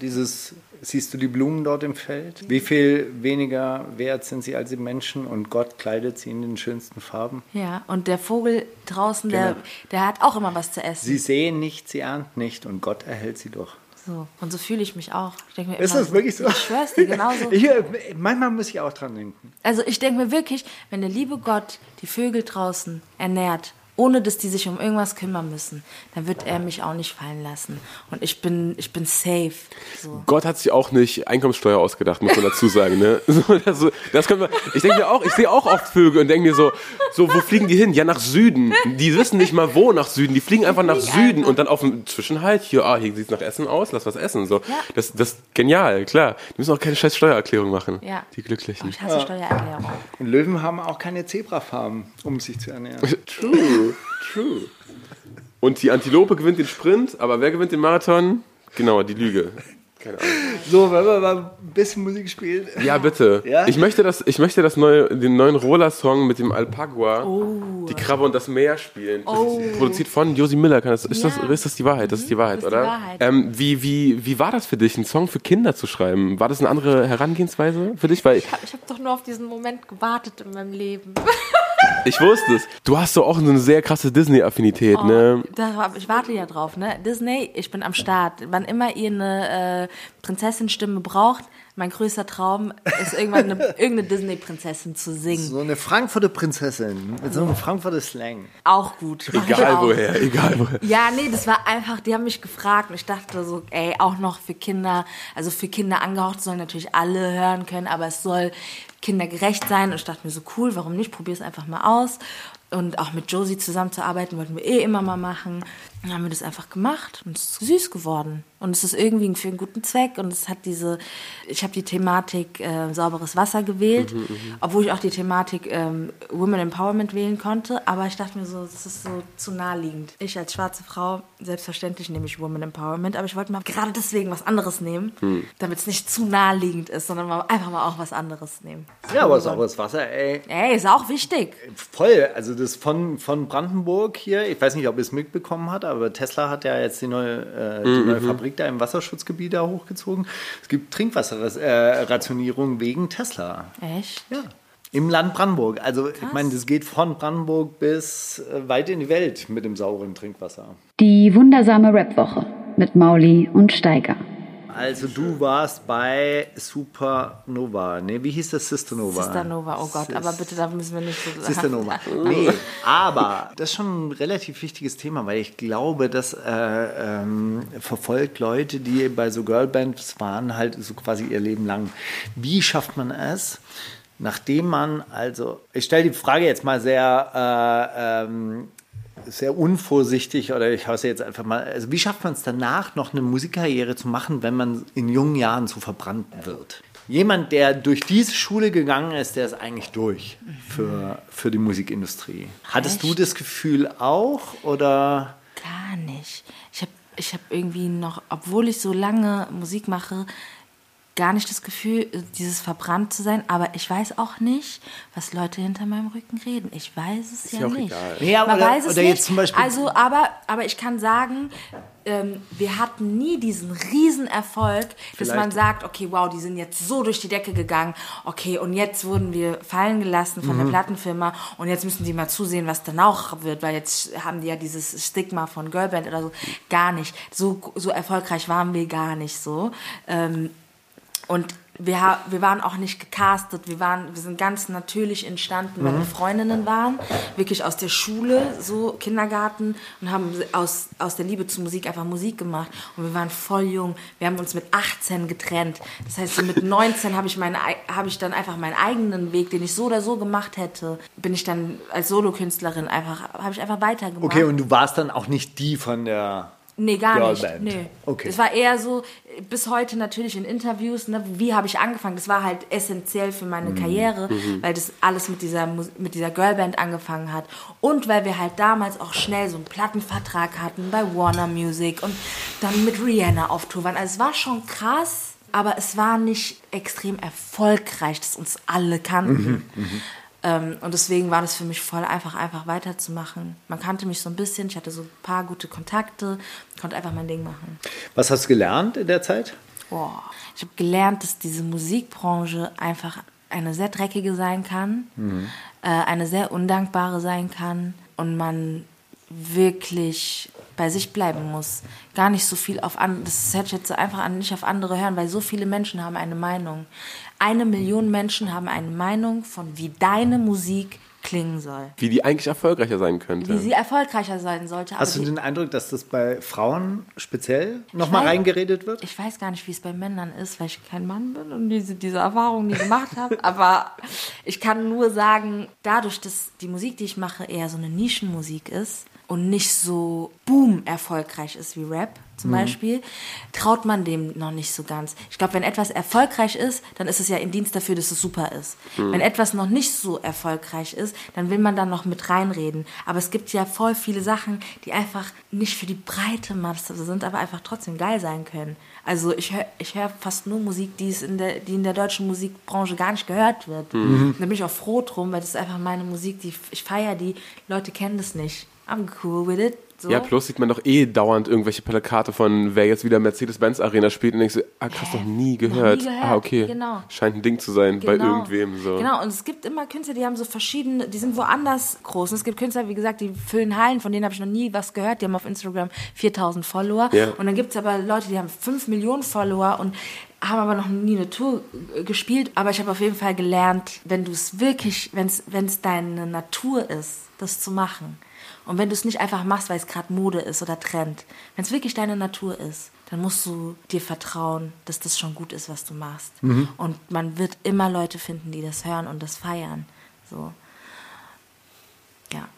dieses, siehst du die Blumen dort im Feld? Wie viel weniger wert sind sie als die Menschen und Gott kleidet sie in den schönsten Farben? Ja, und der Vogel draußen, der, Genau. der hat auch immer was zu essen. Sie sehen nicht, sie ernten nicht und Gott erhält sie doch. So. Und so fühle ich mich auch. Ich mir Ist immer das wirklich so? Ich schwör's dir, genauso. Ich, manchmal muss ich auch dran denken. Also ich denke mir wirklich, wenn der liebe Gott die Vögel draußen ernährt, ohne dass die sich um irgendwas kümmern müssen, dann wird er mich auch nicht fallen lassen. Und ich bin, ich bin safe. So. Gott hat sich auch nicht Einkommenssteuer ausgedacht, muss man dazu sagen. Ne? Das, das können wir, ich denke mir auch, ich sehe auch oft Vögel und denke mir so, so, wo fliegen die hin? Ja, nach Süden. Die wissen nicht mal wo nach Süden. Die fliegen einfach nach Süden und dann auf dem Zwischenhalt, hier, ah, hier sieht's nach Essen aus, lass was essen. So. Ja. Das, das ist genial, klar. Die müssen auch keine scheiß Steuererklärung machen. Ja. Die Glücklichen. Oh, ich hasse Steuererklärung. Und Löwen haben auch keine Zebrafarben, um sich zu ernähren. True, true. Und die Antilope gewinnt den Sprint, aber wer gewinnt den Marathon? Genau, die Lüge. Keine Ahnung. So, wenn wir mal ein bisschen Musik spielen. Ja, bitte. Ja? Ich möchte das, ich möchte das neue, den neuen Roller-Song mit dem Alpagua, die Krabbe und das Meer spielen. Das Oh. ist produziert von Josie Miller. Kann das, ist, Ja. das, ist das die Wahrheit? Das ist die Wahrheit, das ist die oder? Wahrheit. Ähm, wie, wie, wie war das für dich, einen Song für Kinder zu schreiben? War das eine andere Herangehensweise für dich? Weil Ich habe hab doch nur auf diesen Moment gewartet in meinem Leben. ich wusste es. Du hast so auch so eine sehr krasse Disney-Affinität, Oh. ne? Da, war- ich warte ja drauf, ne? Disney, ich bin am Start. Wann immer ihr eine äh, Prinzessinstimme braucht, mein größter Traum ist irgendwann eine, irgendeine Disney-Prinzessin zu singen. So eine Frankfurter Prinzessin mit so einem Frankfurter Slang. Auch gut. Egal auch. woher, egal woher. Ja, nee, das war einfach, die haben mich gefragt und ich dachte so, ey, auch noch für Kinder, also für Kinder angehaucht sollen natürlich alle hören können, aber es soll kindergerecht sein und ich dachte mir so, cool, warum nicht, probier es einfach mal aus. Und auch mit Josie zusammenzuarbeiten wollten wir eh immer mal machen. Dann haben wir das einfach gemacht und es ist süß geworden. Und es ist irgendwie für einen guten Zweck und es hat diese, ich habe die Thematik äh, sauberes Wasser gewählt, obwohl ich auch die Thematik ähm, Women Empowerment wählen konnte, aber ich dachte mir so, das ist so zu naheliegend. Ich als schwarze Frau, selbstverständlich nehme ich Women Empowerment, aber ich wollte mal gerade deswegen was anderes nehmen, damit es nicht zu naheliegend ist, sondern mal einfach mal auch was anderes nehmen. Ja, aber sauberes Wasser, ey. Ey, ist auch wichtig. Voll, also das von, von Brandenburg hier, ich weiß nicht, ob ihr es mitbekommen habt, aber Tesla hat ja jetzt die neue, äh, die neue Fabrik da im Wasserschutzgebiet da hochgezogen. Es gibt Trinkwasserrationierung wegen Tesla. Echt? Ja. Im Land Brandenburg. Also ich meine, das geht von Brandenburg bis äh, weit in die Welt mit dem sauren Trinkwasser. Die wundersame Rap-Woche mit Mauli und Steiger. Also du warst bei Supernova. Nee, wie hieß das? Sister Nova. Sister Nova, oh Gott, Sis- aber bitte, da müssen wir nicht so Sister Nova. Nee, aber das ist schon ein relativ wichtiges Thema, weil ich glaube, das äh, ähm, verfolgt Leute, die bei so Girlbands waren, halt so quasi ihr Leben lang. Wie schafft man es, nachdem man, also, ich stelle die Frage jetzt mal sehr, äh, ähm, sehr unvorsichtig oder ich hausse jetzt einfach mal, also wie schafft man es danach noch eine Musikkarriere zu machen, wenn man in jungen Jahren so verbrannt wird? Jemand, der durch diese Schule gegangen ist, der ist eigentlich durch für, für die Musikindustrie. Hattest du Echt? das Gefühl auch oder? Gar nicht. Ich habe ich hab irgendwie noch, obwohl ich so lange Musik mache, gar nicht das Gefühl, dieses verbrannt zu sein. Aber ich weiß auch nicht, was Leute hinter meinem Rücken reden. Ich weiß es ja, ja auch nicht. egal. Ja, Man oder- weiß es oder nicht. jetzt zum Beispiel- also, aber, aber ich kann sagen, ähm, wir hatten nie diesen riesen Erfolg, dass Vielleicht- man sagt, okay, wow, die sind jetzt so durch die Decke gegangen, okay, und jetzt wurden wir fallen gelassen von Mhm. der Plattenfirma und jetzt müssen die mal zusehen, was dann auch wird, weil jetzt haben die ja dieses Stigma von Girlband oder so. Gar nicht. So, so erfolgreich waren wir gar nicht so. Ähm, und wir, wir waren auch nicht gecastet, wir, waren, wir sind ganz natürlich entstanden, weil wir Freundinnen waren, wirklich aus der Schule, so Kindergarten und haben aus, aus der Liebe zur Musik einfach Musik gemacht und wir waren voll jung, wir haben uns mit 18 getrennt, das heißt so mit 19 habe ich, meine, habe ich dann einfach meinen eigenen Weg, den ich so oder so gemacht hätte, bin ich dann als Solokünstlerin einfach, habe ich einfach weitergemacht. Okay, und du warst dann auch nicht die von der. Nee, gar Girlband. nicht. Nee. Okay. Es war eher so, bis heute natürlich in Interviews, ne, wie habe ich angefangen? Das war halt essentiell für meine Mhm. Karriere, weil das alles mit dieser, mit dieser Girlband angefangen hat. Und weil wir halt damals auch schnell so einen Plattenvertrag hatten bei Warner Music und dann mit Rihanna auf Tour waren. Also es war schon krass, aber es war nicht extrem erfolgreich, dass uns alle kannten. Ähm, und deswegen war das für mich voll einfach, einfach weiterzumachen. Man kannte mich so ein bisschen, ich hatte so ein paar gute Kontakte, konnte einfach mein Ding machen. Was hast du gelernt in der Zeit? Boah. Ich habe gelernt, dass diese Musikbranche einfach eine sehr dreckige sein kann, äh, eine sehr undankbare sein kann und man wirklich bei sich bleiben muss. Gar nicht so viel auf andere, das hätte ich jetzt so einfach an, nicht auf andere hören, weil so viele Menschen haben eine Meinung. Eine Million Menschen haben eine Meinung von, wie deine Musik klingen soll. Wie die eigentlich erfolgreicher sein könnte. Wie sie erfolgreicher sein sollte. Hast du den Eindruck, dass das bei Frauen speziell nochmal reingeredet wird? ich weiß gar nicht, wie es bei Männern ist, weil ich kein Mann bin und diese, diese Erfahrung nie gemacht habe. Aber ich kann nur sagen, dadurch, dass die Musik, die ich mache, eher so eine Nischenmusik ist und nicht so boom erfolgreich ist wie Rap zum Beispiel, traut man dem noch nicht so ganz. Ich glaube, wenn etwas erfolgreich ist, dann ist es ja in Dienst dafür, dass es super ist. Wenn etwas noch nicht so erfolgreich ist, dann will man da noch mit reinreden. Aber es gibt ja voll viele Sachen, die einfach nicht für die breite Masse sind, aber einfach trotzdem geil sein können. Also ich höre ich hör fast nur Musik, die, in der, die in der deutschen Musikbranche gar nicht gehört wird. Und Da bin ich auch froh drum, weil das ist einfach meine Musik, die ich feiere die. Leute kennen das nicht. I'm cool with it. So. Ja, plus sieht man doch eh dauernd irgendwelche Plakate von, wer jetzt wieder Mercedes-Benz Arena spielt und denkst du, ah krass, noch nie gehört. gehört, Ah, okay. genau. Scheint ein Ding zu sein bei Genau. irgendwem. So. Genau, und es gibt immer Künstler, die haben so verschiedene, die sind woanders groß. Und es gibt Künstler, wie gesagt, die füllen Hallen, von denen habe ich noch nie was gehört. Die haben auf Instagram 4000 Follower. Ja. Und dann gibt es aber Leute, die haben 5 Millionen Follower und haben aber noch nie eine Tour äh, gespielt. Aber ich habe auf jeden Fall gelernt, wenn du es wirklich, wenn es deine Natur ist, das zu machen. Und wenn du es nicht einfach machst, weil es gerade Mode ist oder Trend, wenn es wirklich deine Natur ist, dann musst du dir vertrauen, dass das schon gut ist, was du machst. Und man wird immer Leute finden, die das hören und das feiern. So. Ja.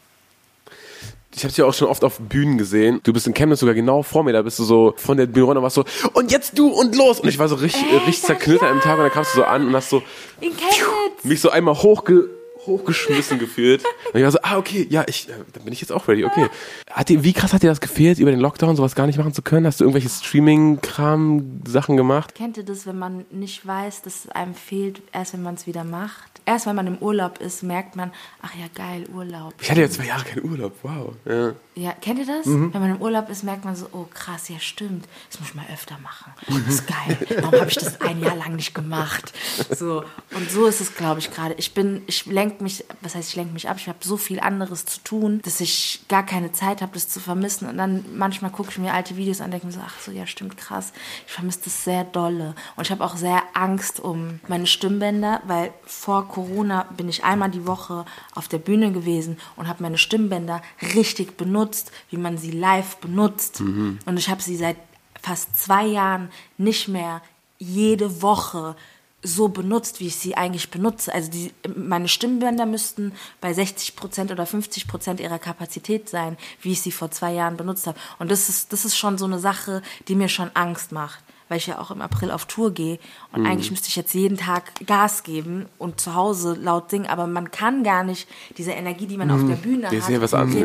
Ich habe dich ja auch schon oft auf Bühnen gesehen. Du bist in Chemnitz sogar genau vor mir. Da bist du so von der Bühne runter, warst so, und jetzt du und los. Und ich war so richtig, Ey, richtig sag zerknüttert ja. im Tag und dann kamst du so an und hast so In Chemnitz! mich so einmal hochge hochgeschmissen gefühlt. Und ich war so, ah, okay, ja, ich, äh, dann bin ich jetzt auch ready, okay. Hat dir, wie krass hat dir das gefehlt, über den Lockdown sowas gar nicht machen zu können? Hast du irgendwelche Streaming-Kram-Sachen gemacht? Kennt ihr das, wenn man nicht weiß, dass es einem fehlt, erst wenn man es wieder macht? Erst wenn man im Urlaub ist, merkt man, ach ja, geil, Urlaub. Ich hatte ja zwei Jahre keinen Urlaub, wow. Ja. Ja, kennt ihr das? Wenn man im Urlaub ist, merkt man so, oh krass, ja stimmt, das muss ich mal öfter machen. Das ist geil. Warum habe ich das ein Jahr lang nicht gemacht? So und so ist es, glaube ich, gerade. Ich bin, ich lenke lenke mich, was heißt, ich lenke mich ab, ich habe so viel anderes zu tun, dass ich gar keine Zeit habe, das zu vermissen. Und dann manchmal gucke ich mir alte Videos an und denke mir so, ach so, ja, stimmt, krass. Ich vermisse das sehr dolle. Und ich habe auch sehr Angst um meine Stimmbänder, weil vor Corona bin ich einmal die Woche auf der Bühne gewesen und habe meine Stimmbänder richtig benutzt, wie man sie live benutzt. Und ich habe sie seit fast zwei Jahren nicht mehr jede Woche so benutzt, wie ich sie eigentlich benutze. Also die, meine Stimmbänder müssten bei 60% oder 50% ihrer Kapazität sein, wie ich sie vor zwei Jahren benutzt habe. Und das ist, das ist schon so eine Sache, die mir schon Angst macht, weil ich ja auch im April auf Tour gehe. Und Mhm. eigentlich müsste ich jetzt jeden Tag Gas geben und zu Hause laut singen, aber man kann gar nicht diese Energie, die man auf der Bühne hat,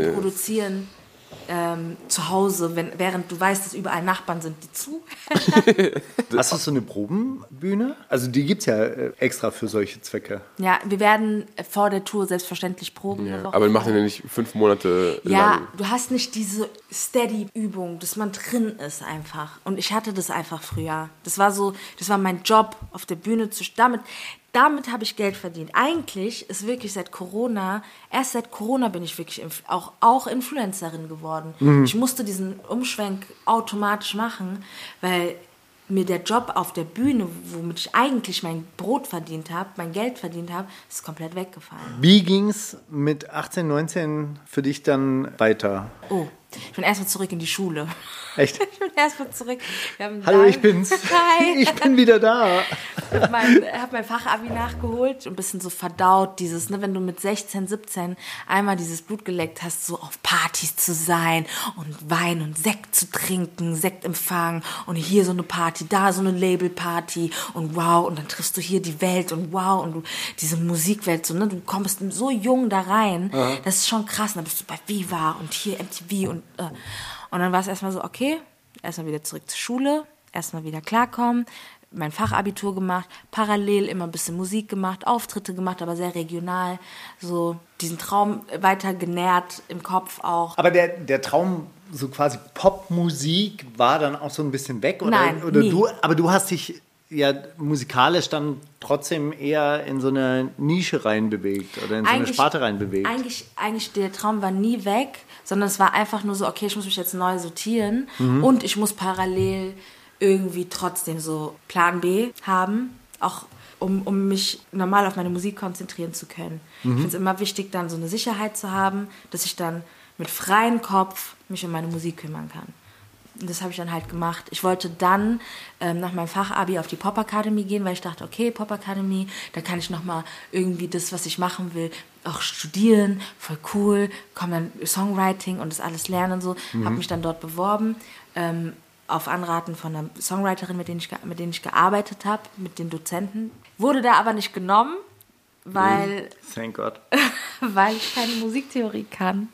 reproduzieren. Ähm, zu Hause, wenn, während du weißt, dass überall Nachbarn sind, die zu. Hast du so eine Probenbühne? Also die gibt es ja äh, extra für solche Zwecke. Ja, wir werden vor der Tour selbstverständlich proben. Woche Aber wir machen ja nicht fünf Monate Ja, lang. du hast nicht diese Steady-Übung, dass man drin ist einfach. Und ich hatte das einfach früher. Das war so, das war mein Job, auf der Bühne zu damit. Damit habe ich Geld verdient. Eigentlich ist wirklich seit Corona, erst seit Corona bin ich wirklich auch, auch Influencerin geworden. Ich musste diesen Umschwenk automatisch machen, weil mir der Job auf der Bühne, womit ich eigentlich mein Brot verdient habe, mein Geld verdient habe, ist komplett weggefallen. Wie ging es mit 18, 19 für dich dann weiter? Oh, ich bin erstmal zurück in die Schule. Echt? Ich bin erstmal zurück. Wir haben Hallo, ich bin's. Hi. Ich bin wieder da. Ich habe mein, hab mein Fachabi nachgeholt und ein bisschen so verdaut, dieses, ne, wenn du mit 16, 17 einmal dieses Blut geleckt hast, so auf Partys zu sein und Wein und Sekt zu trinken, Sektempfang und hier so eine Party, da so eine Labelparty und wow, und dann triffst du hier die Welt und wow, und du, diese Musikwelt, so, ne, du kommst so jung da rein, das ist schon krass, und dann bist du bei Viva und hier MTV und, äh, und dann war es erstmal so, okay, erstmal wieder zurück zur Schule, erstmal wieder klarkommen, mein Fachabitur gemacht, parallel immer ein bisschen Musik gemacht, Auftritte gemacht, aber sehr regional, so diesen Traum weiter genährt im Kopf auch. Aber der, der Traum, so quasi Popmusik, war dann auch so ein bisschen weg? Oder, Nein, oder nie. du, aber du hast dich ja musikalisch dann trotzdem eher in so eine Nische reinbewegt oder in so eine Sparte reinbewegt. Eigentlich, eigentlich der Traum war nie weg, sondern es war einfach nur so, okay, ich muss mich jetzt neu sortieren Mhm. und ich muss parallel irgendwie trotzdem so Plan B haben, auch um, um mich normal auf meine Musik konzentrieren zu können. Mhm. Ich finde es immer wichtig, dann so eine Sicherheit zu haben, dass ich dann mit freiem Kopf mich um meine Musik kümmern kann. Und das habe ich dann halt gemacht. Ich wollte dann ähm, nach meinem Fachabi auf die Pop Academy gehen, weil ich dachte, okay, Pop Academy, da kann ich nochmal irgendwie das, was ich machen will, auch studieren, voll cool, komm dann Songwriting und das alles lernen und so. Habe mich dann dort beworben, ähm, auf Anraten von einer Songwriterin, mit denen ich, mit denen ich gearbeitet habe, mit den Dozenten. Wurde da aber nicht genommen, weil, Thank God. weil ich keine Musiktheorie kann.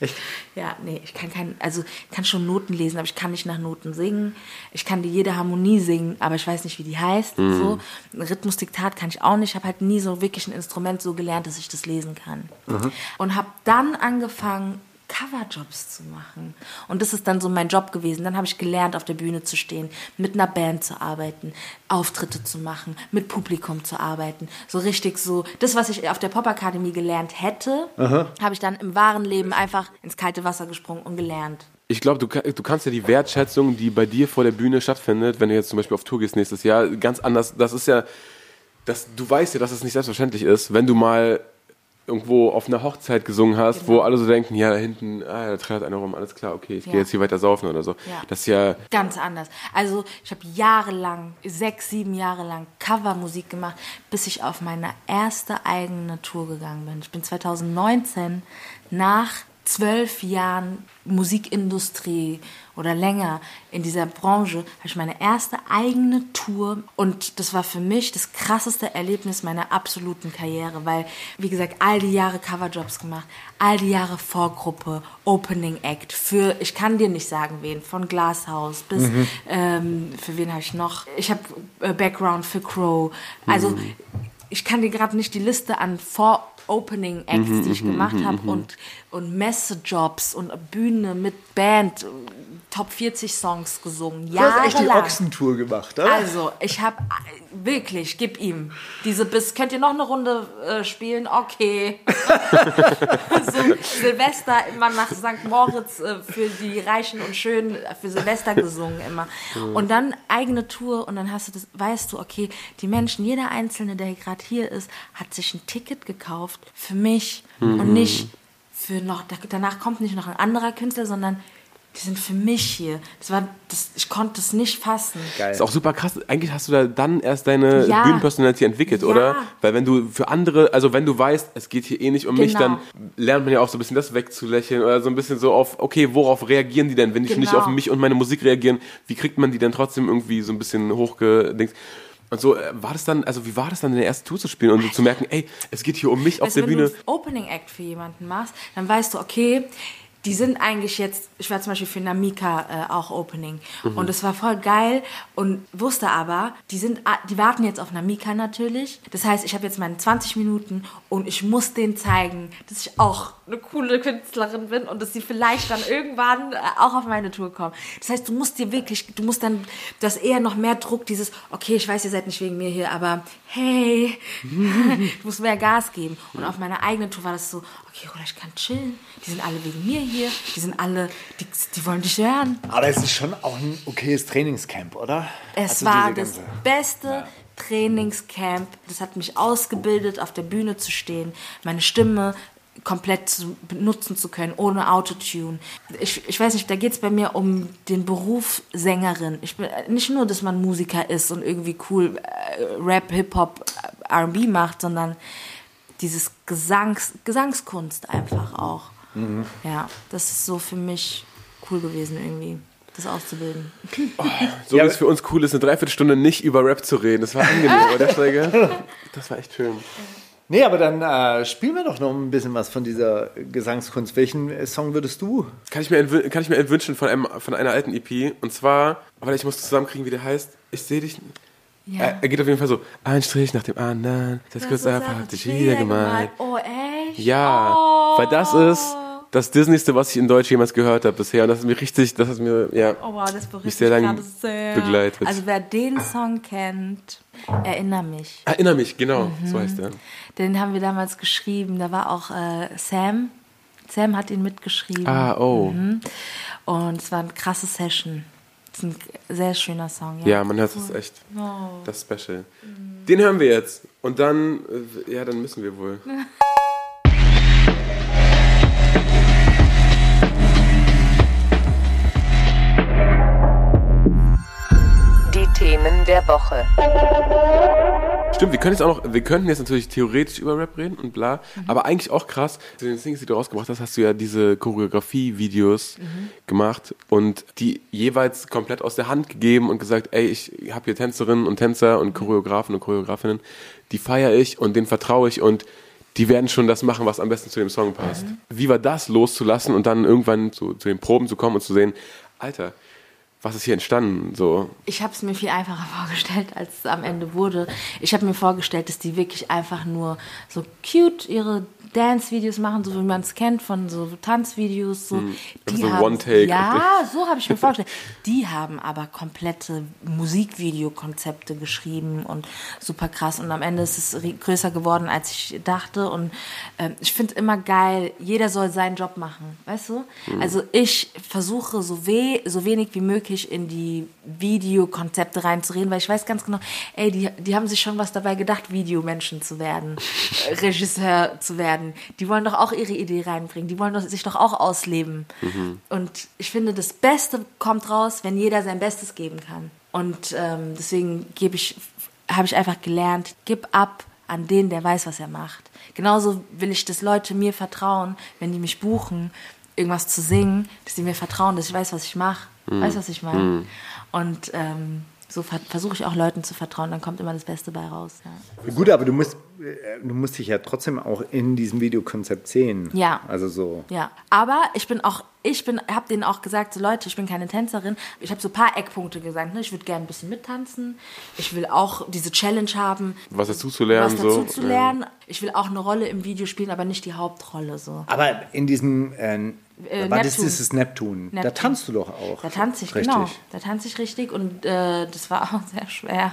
Echt? Ja, nee, ich kann kein, also ich kann schon Noten lesen, aber ich kann nicht nach Noten singen. Ich kann dir jede Harmonie singen, aber ich weiß nicht, wie die heißt. So. Ein Rhythmusdiktat kann ich auch nicht. Ich habe halt nie so wirklich ein Instrument so gelernt, dass ich das lesen kann. Und habe dann angefangen, Coverjobs zu machen. Und das ist dann so mein Job gewesen. Dann habe ich gelernt, auf der Bühne zu stehen, mit einer Band zu arbeiten, Auftritte zu machen, mit Publikum zu arbeiten. So richtig so, das, was ich auf der Popakademie gelernt hätte, habe ich dann im wahren Leben einfach ins kalte Wasser gesprungen und gelernt. Ich glaube, du, du kannst ja die Wertschätzung, die bei dir vor der Bühne stattfindet, wenn du jetzt zum Beispiel auf Tour gehst nächstes Jahr, ganz anders. Das ist ja, das, du weißt ja, dass es nicht selbstverständlich ist, wenn du mal irgendwo auf einer Hochzeit gesungen hast, wo Genau. alle so denken, ja, da hinten, ah, da trällert einer rum, alles klar, okay, ich Ja. gehe jetzt hier weiter saufen oder so. Ja. Das ist ja, Ganz anders. Also ich habe jahrelang, sechs, sieben Jahre lang Covermusik gemacht, bis ich auf meine erste eigene Tour gegangen bin. Ich bin 2019 nach zwölf Jahren Musikindustrie oder länger in dieser Branche, habe ich meine erste eigene Tour. Und das war für mich das krasseste Erlebnis meiner absoluten Karriere, weil, wie gesagt, all die Jahre Coverjobs gemacht, all die Jahre Vorgruppe, Opening Act für, ich kann dir nicht sagen wen, von Glasshouse bis, ähm, für wen habe ich noch, ich habe äh, Background für Crow, also ich kann dir gerade nicht die Liste an vor Opening Acts, die ich gemacht habe und, und Messejobs und Bühne mit Band, Top 40 Songs gesungen. Du hast echt die. Ochsentour gemacht, oder? Also, ich habe wirklich, gib ihm diese bis. Könnt ihr noch eine Runde äh, spielen? Okay. so, Silvester immer nach St. Moritz äh, für die Reichen und Schönen äh, für Silvester gesungen immer. Und dann eigene Tour und dann hast du das, weißt du, okay, die Menschen, jeder Einzelne, der gerade hier ist, hat sich ein Ticket gekauft für mich und nicht für noch, danach kommt nicht noch ein anderer Künstler, sondern die sind für mich hier. Das war, das, ich konnte es nicht fassen. Geil. Ist auch super krass. Eigentlich hast du da dann erst deine Ja. Bühnenpersonalität entwickelt, Ja. oder? Weil wenn du für andere, also wenn du weißt, es geht hier eh nicht um mich, Genau. dann lernt man ja auch so ein bisschen das wegzulächeln oder so ein bisschen so auf, okay, worauf reagieren die denn? Wenn die nicht Genau. auf mich und meine Musik reagieren, wie kriegt man die denn trotzdem irgendwie so ein bisschen hochgedings? Und so äh, war das dann, also wie war das dann in der ersten Tour zu spielen und so zu merken, ey, es geht hier um mich auf Weißt du, der wenn Bühne. du einen Opening Act für jemanden machst, dann weißt du, okay, die sind eigentlich jetzt, ich war zum Beispiel für Namika äh, auch Opening Mhm. und es war voll geil und wusste aber, die sind, ah, die warten jetzt auf Namika natürlich. Das heißt, ich habe jetzt meine 20 Minuten und ich muss denen zeigen, dass ich auch eine coole Künstlerin bin und dass sie vielleicht dann irgendwann äh, auch auf meine Tour kommen. Das heißt, du musst dir wirklich, du musst dann, das eher noch mehr Druck, dieses, okay, ich weiß, ihr seid nicht wegen mir hier, aber hey, du musst mehr Gas geben. Und auf meiner eigenen Tour war das so, okay, Rola, ich kann chillen. Die sind alle wegen mir hier. Die sind alle, die, die wollen dich hören. Aber es ist schon auch ein okayes Trainingscamp, oder? Es Also war das beste Trainingscamp. Das hat mich ausgebildet, auf der Bühne zu stehen, meine Stimme komplett zu benutzen zu können, ohne Autotune. Ich, ich weiß nicht, da geht es bei mir um den Beruf Sängerin. Ich bin nicht nur, dass man Musiker ist und irgendwie cool äh, Rap, Hip-Hop, äh, R&B macht, sondern dieses Gesangs, Gesangskunst einfach auch. Ja, das ist so für mich cool gewesen irgendwie, das auszubilden. So Ja, wie es für uns cool ist, eine Dreiviertelstunde nicht über Rap zu reden. Das war angenehm, oder Steiger? Das war echt schön. Nee, aber dann äh, spielen wir doch noch ein bisschen was von dieser Gesangskunst. Welchen äh, Song würdest du? Kann ich mir, kann ich mir entwünschen von, einem, von einer alten EP. Und zwar, aber ich muss zusammenkriegen, wie der heißt. Ich sehe dich. Ja. Er, er geht auf jeden Fall so, ein Strich nach dem anderen, das kurz einfach hat dich wieder gemalt. Oh, echt? Ja, Oh. weil das ist das Disneyste, was ich in Deutsch jemals gehört habe bisher. Und das ist mir richtig, das ist mir, ja. Oh, wow, das Mich sehr lang gerade sehr. begleitet. Also, wer den Song kennt, erinnere mich. Erinner mich, genau, Mhm. so heißt er. Den haben wir damals geschrieben. Da war auch äh, Sam. Sam hat ihn mitgeschrieben. Ah, oh. Mhm. Und es war eine krasse Session. Das ist ein sehr schöner Song. Ja, man hört es echt. Oh. Das Special. Den hören wir jetzt. Und dann, äh, ja, dann müssen wir wohl. Die Themen der Woche. Stimmt, wir können jetzt auch noch, wir könnten jetzt natürlich theoretisch über Rap reden und bla, aber eigentlich auch krass, zu den Singles, die du rausgebracht hast, hast du ja diese Choreografie-Videos gemacht und die jeweils komplett aus der Hand gegeben und gesagt, ey, ich habe hier Tänzerinnen und Tänzer und Choreografen und Choreografinnen, die feiere ich und denen vertraue ich und die werden schon das machen, was am besten zu dem Song passt. Wie war das loszulassen und dann irgendwann zu, zu den Proben zu kommen und zu sehen, Alter, was ist hier entstanden? So, Ich habe es mir viel einfacher vorgestellt, als es am Ende wurde. Ich habe mir vorgestellt, dass die wirklich einfach nur so cute ihre Dance-Videos machen, so wie man es kennt von so Tanzvideos. So, die so haben, One-Take. Ja, so habe ich mir vorgestellt. Die haben aber komplette Musikvideokonzepte geschrieben und super krass. Und am Ende ist es größer geworden, als ich dachte. Und ähm, ich finde immer geil, jeder soll seinen Job machen, weißt du? Also ich versuche so, weh, so wenig wie möglich in die Videokonzepte reinzureden, weil ich weiß ganz genau, ey, die, die haben sich schon was dabei gedacht, Videomenschen zu werden, äh, Regisseur zu werden. Die wollen doch auch ihre Idee reinbringen, die wollen doch, sich doch auch ausleben. Und ich finde, das Beste kommt raus, wenn jeder sein Bestes geben kann. Und ähm, deswegen gebe ich, habe ich einfach gelernt, gib ab an den, der weiß, was er macht. Genauso will ich, dass Leute mir vertrauen, wenn die mich buchen, irgendwas zu singen, dass die mir vertrauen, dass ich weiß, was ich mache. Weißt du, was ich meine? Und ähm, so ver versuche ich auch Leuten zu vertrauen, dann kommt immer das Beste bei raus. Ja. Gut, aber du musst äh, du musst dich ja trotzdem auch in diesem Videokonzept sehen. Ja. Also so. Ja, aber ich bin auch, ich bin, habe denen auch gesagt, so Leute, ich bin keine Tänzerin. Ich habe so ein paar Eckpunkte gesagt. Ne? Ich würde gerne ein bisschen mittanzen. Ich will auch diese Challenge haben, Was dazu zu lernen, was dazu so. zu lernen. Ich will auch eine Rolle im Video spielen, aber nicht die Hauptrolle so. Aber in diesem, äh, Äh, das ist es Neptun. Da Neptun. tanzt du doch auch. Da tanze ich, richtig. genau. Da tanze ich richtig und äh, das war auch sehr schwer.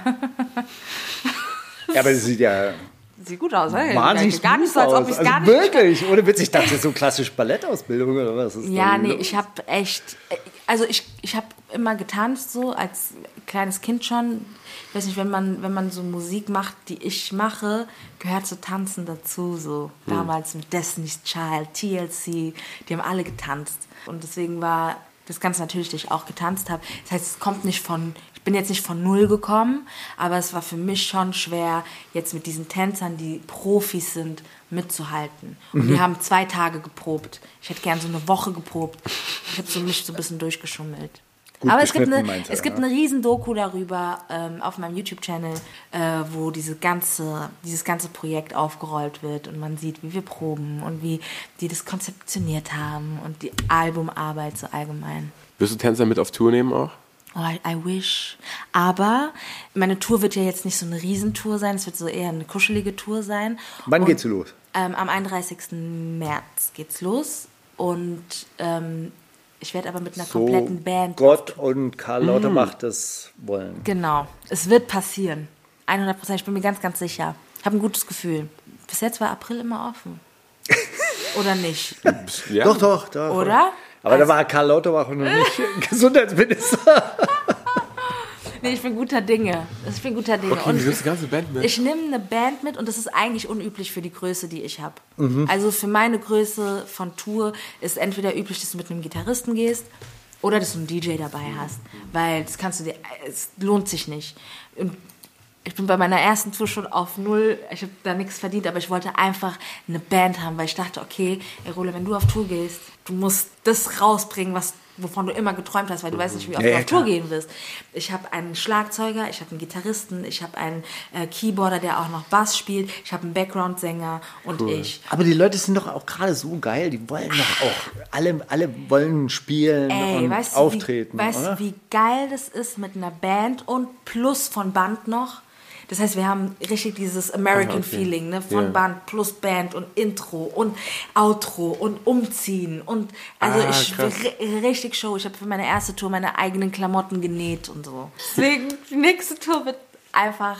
Ja, aber es sieht ja Sieht gut aus, ne? wahnsinnig Gar nicht so, als ob ich es also gar nicht Wirklich, ohne Witz, ich dachte so klassisch Ballettausbildung oder was ist Ja, nee, los? ich habe echt, also ich, ich habe immer getanzt so als kleines Kind schon. Ich weiß nicht, wenn man wenn man so Musik macht, die ich mache, gehört so Tanzen dazu so. Damals mit Destiny's Child, TLC, die haben alle getanzt und deswegen war das Ganze natürlich, dass ich auch getanzt habe. Das heißt, es kommt nicht von, ich bin jetzt nicht von null gekommen, aber es war für mich schon schwer, jetzt mit diesen Tänzern, die Profis sind, mitzuhalten. Und die haben zwei Tage geprobt. Ich hätte gern so eine Woche geprobt. Ich habe so mich so ein bisschen durchgeschummelt. Gut aber es gibt, eine, meinst du, es gibt ja? eine riesen Doku darüber ähm, auf meinem YouTube-Channel, äh, wo diese ganze, dieses ganze Projekt aufgerollt wird und man sieht, wie wir proben und wie die das konzeptioniert haben und die Albumarbeit so allgemein. Wirst du Tänzer mit auf Tour nehmen auch? Oh, I, I wish. Aber meine Tour wird ja jetzt nicht so eine Riesentour sein, es wird so eher eine kuschelige Tour sein. Wann Und, geht's los? Ähm, am 31. März geht's los und ähm, ich werde aber mit einer So kompletten Band. Gott und Karl Lauterbach das wollen. Genau, es wird passieren. 100 Prozent, ich bin mir ganz, ganz sicher. Ich habe ein gutes Gefühl. Bis jetzt war April immer offen. Oder nicht? Ja. Doch, doch, doch. Oder? Aber Also- da war Karl Lauterbach noch nicht Gesundheitsminister. Nee, ich bin guter Dinge. Ich bin guter Dinge. Okay, Und du nimmst die ganze Band mit. Ich nehme eine Band mit und das ist eigentlich unüblich für die Größe, die ich habe. Mhm. Also für meine Größe von Tour ist entweder üblich, dass du mit einem Gitarristen gehst oder dass du einen DJ dabei hast, weil das kannst du dir, es lohnt sich nicht. Und ich bin bei meiner ersten Tour schon auf null, ich habe da nichts verdient, aber ich wollte einfach eine Band haben, weil ich dachte, okay, ey Role, wenn du auf Tour gehst, du musst das rausbringen, was wovon du immer geträumt hast, weil du weißt nicht, wie oft Ja, du ja, auf Tour klar. gehen wirst. Ich habe einen Schlagzeuger, ich habe einen Gitarristen, ich habe einen äh, Keyboarder, der auch noch Bass spielt, ich habe einen Background-Sänger und ich. Aber die Leute sind doch auch gerade so geil. Die wollen doch auch. Alle, alle wollen spielen Ey, und weißt, auftreten. du, wie, weißt oder? du, wie geil das ist mit einer Band und plus von Band noch? Das heißt, wir haben richtig dieses American Ah, okay. Feeling, ne? Von Ja. Band plus Band und Intro und Outro und Umziehen und also Ah, ich richtig Show. Ich habe für meine erste Tour meine eigenen Klamotten genäht und so. Deswegen die nächste Tour wird einfach.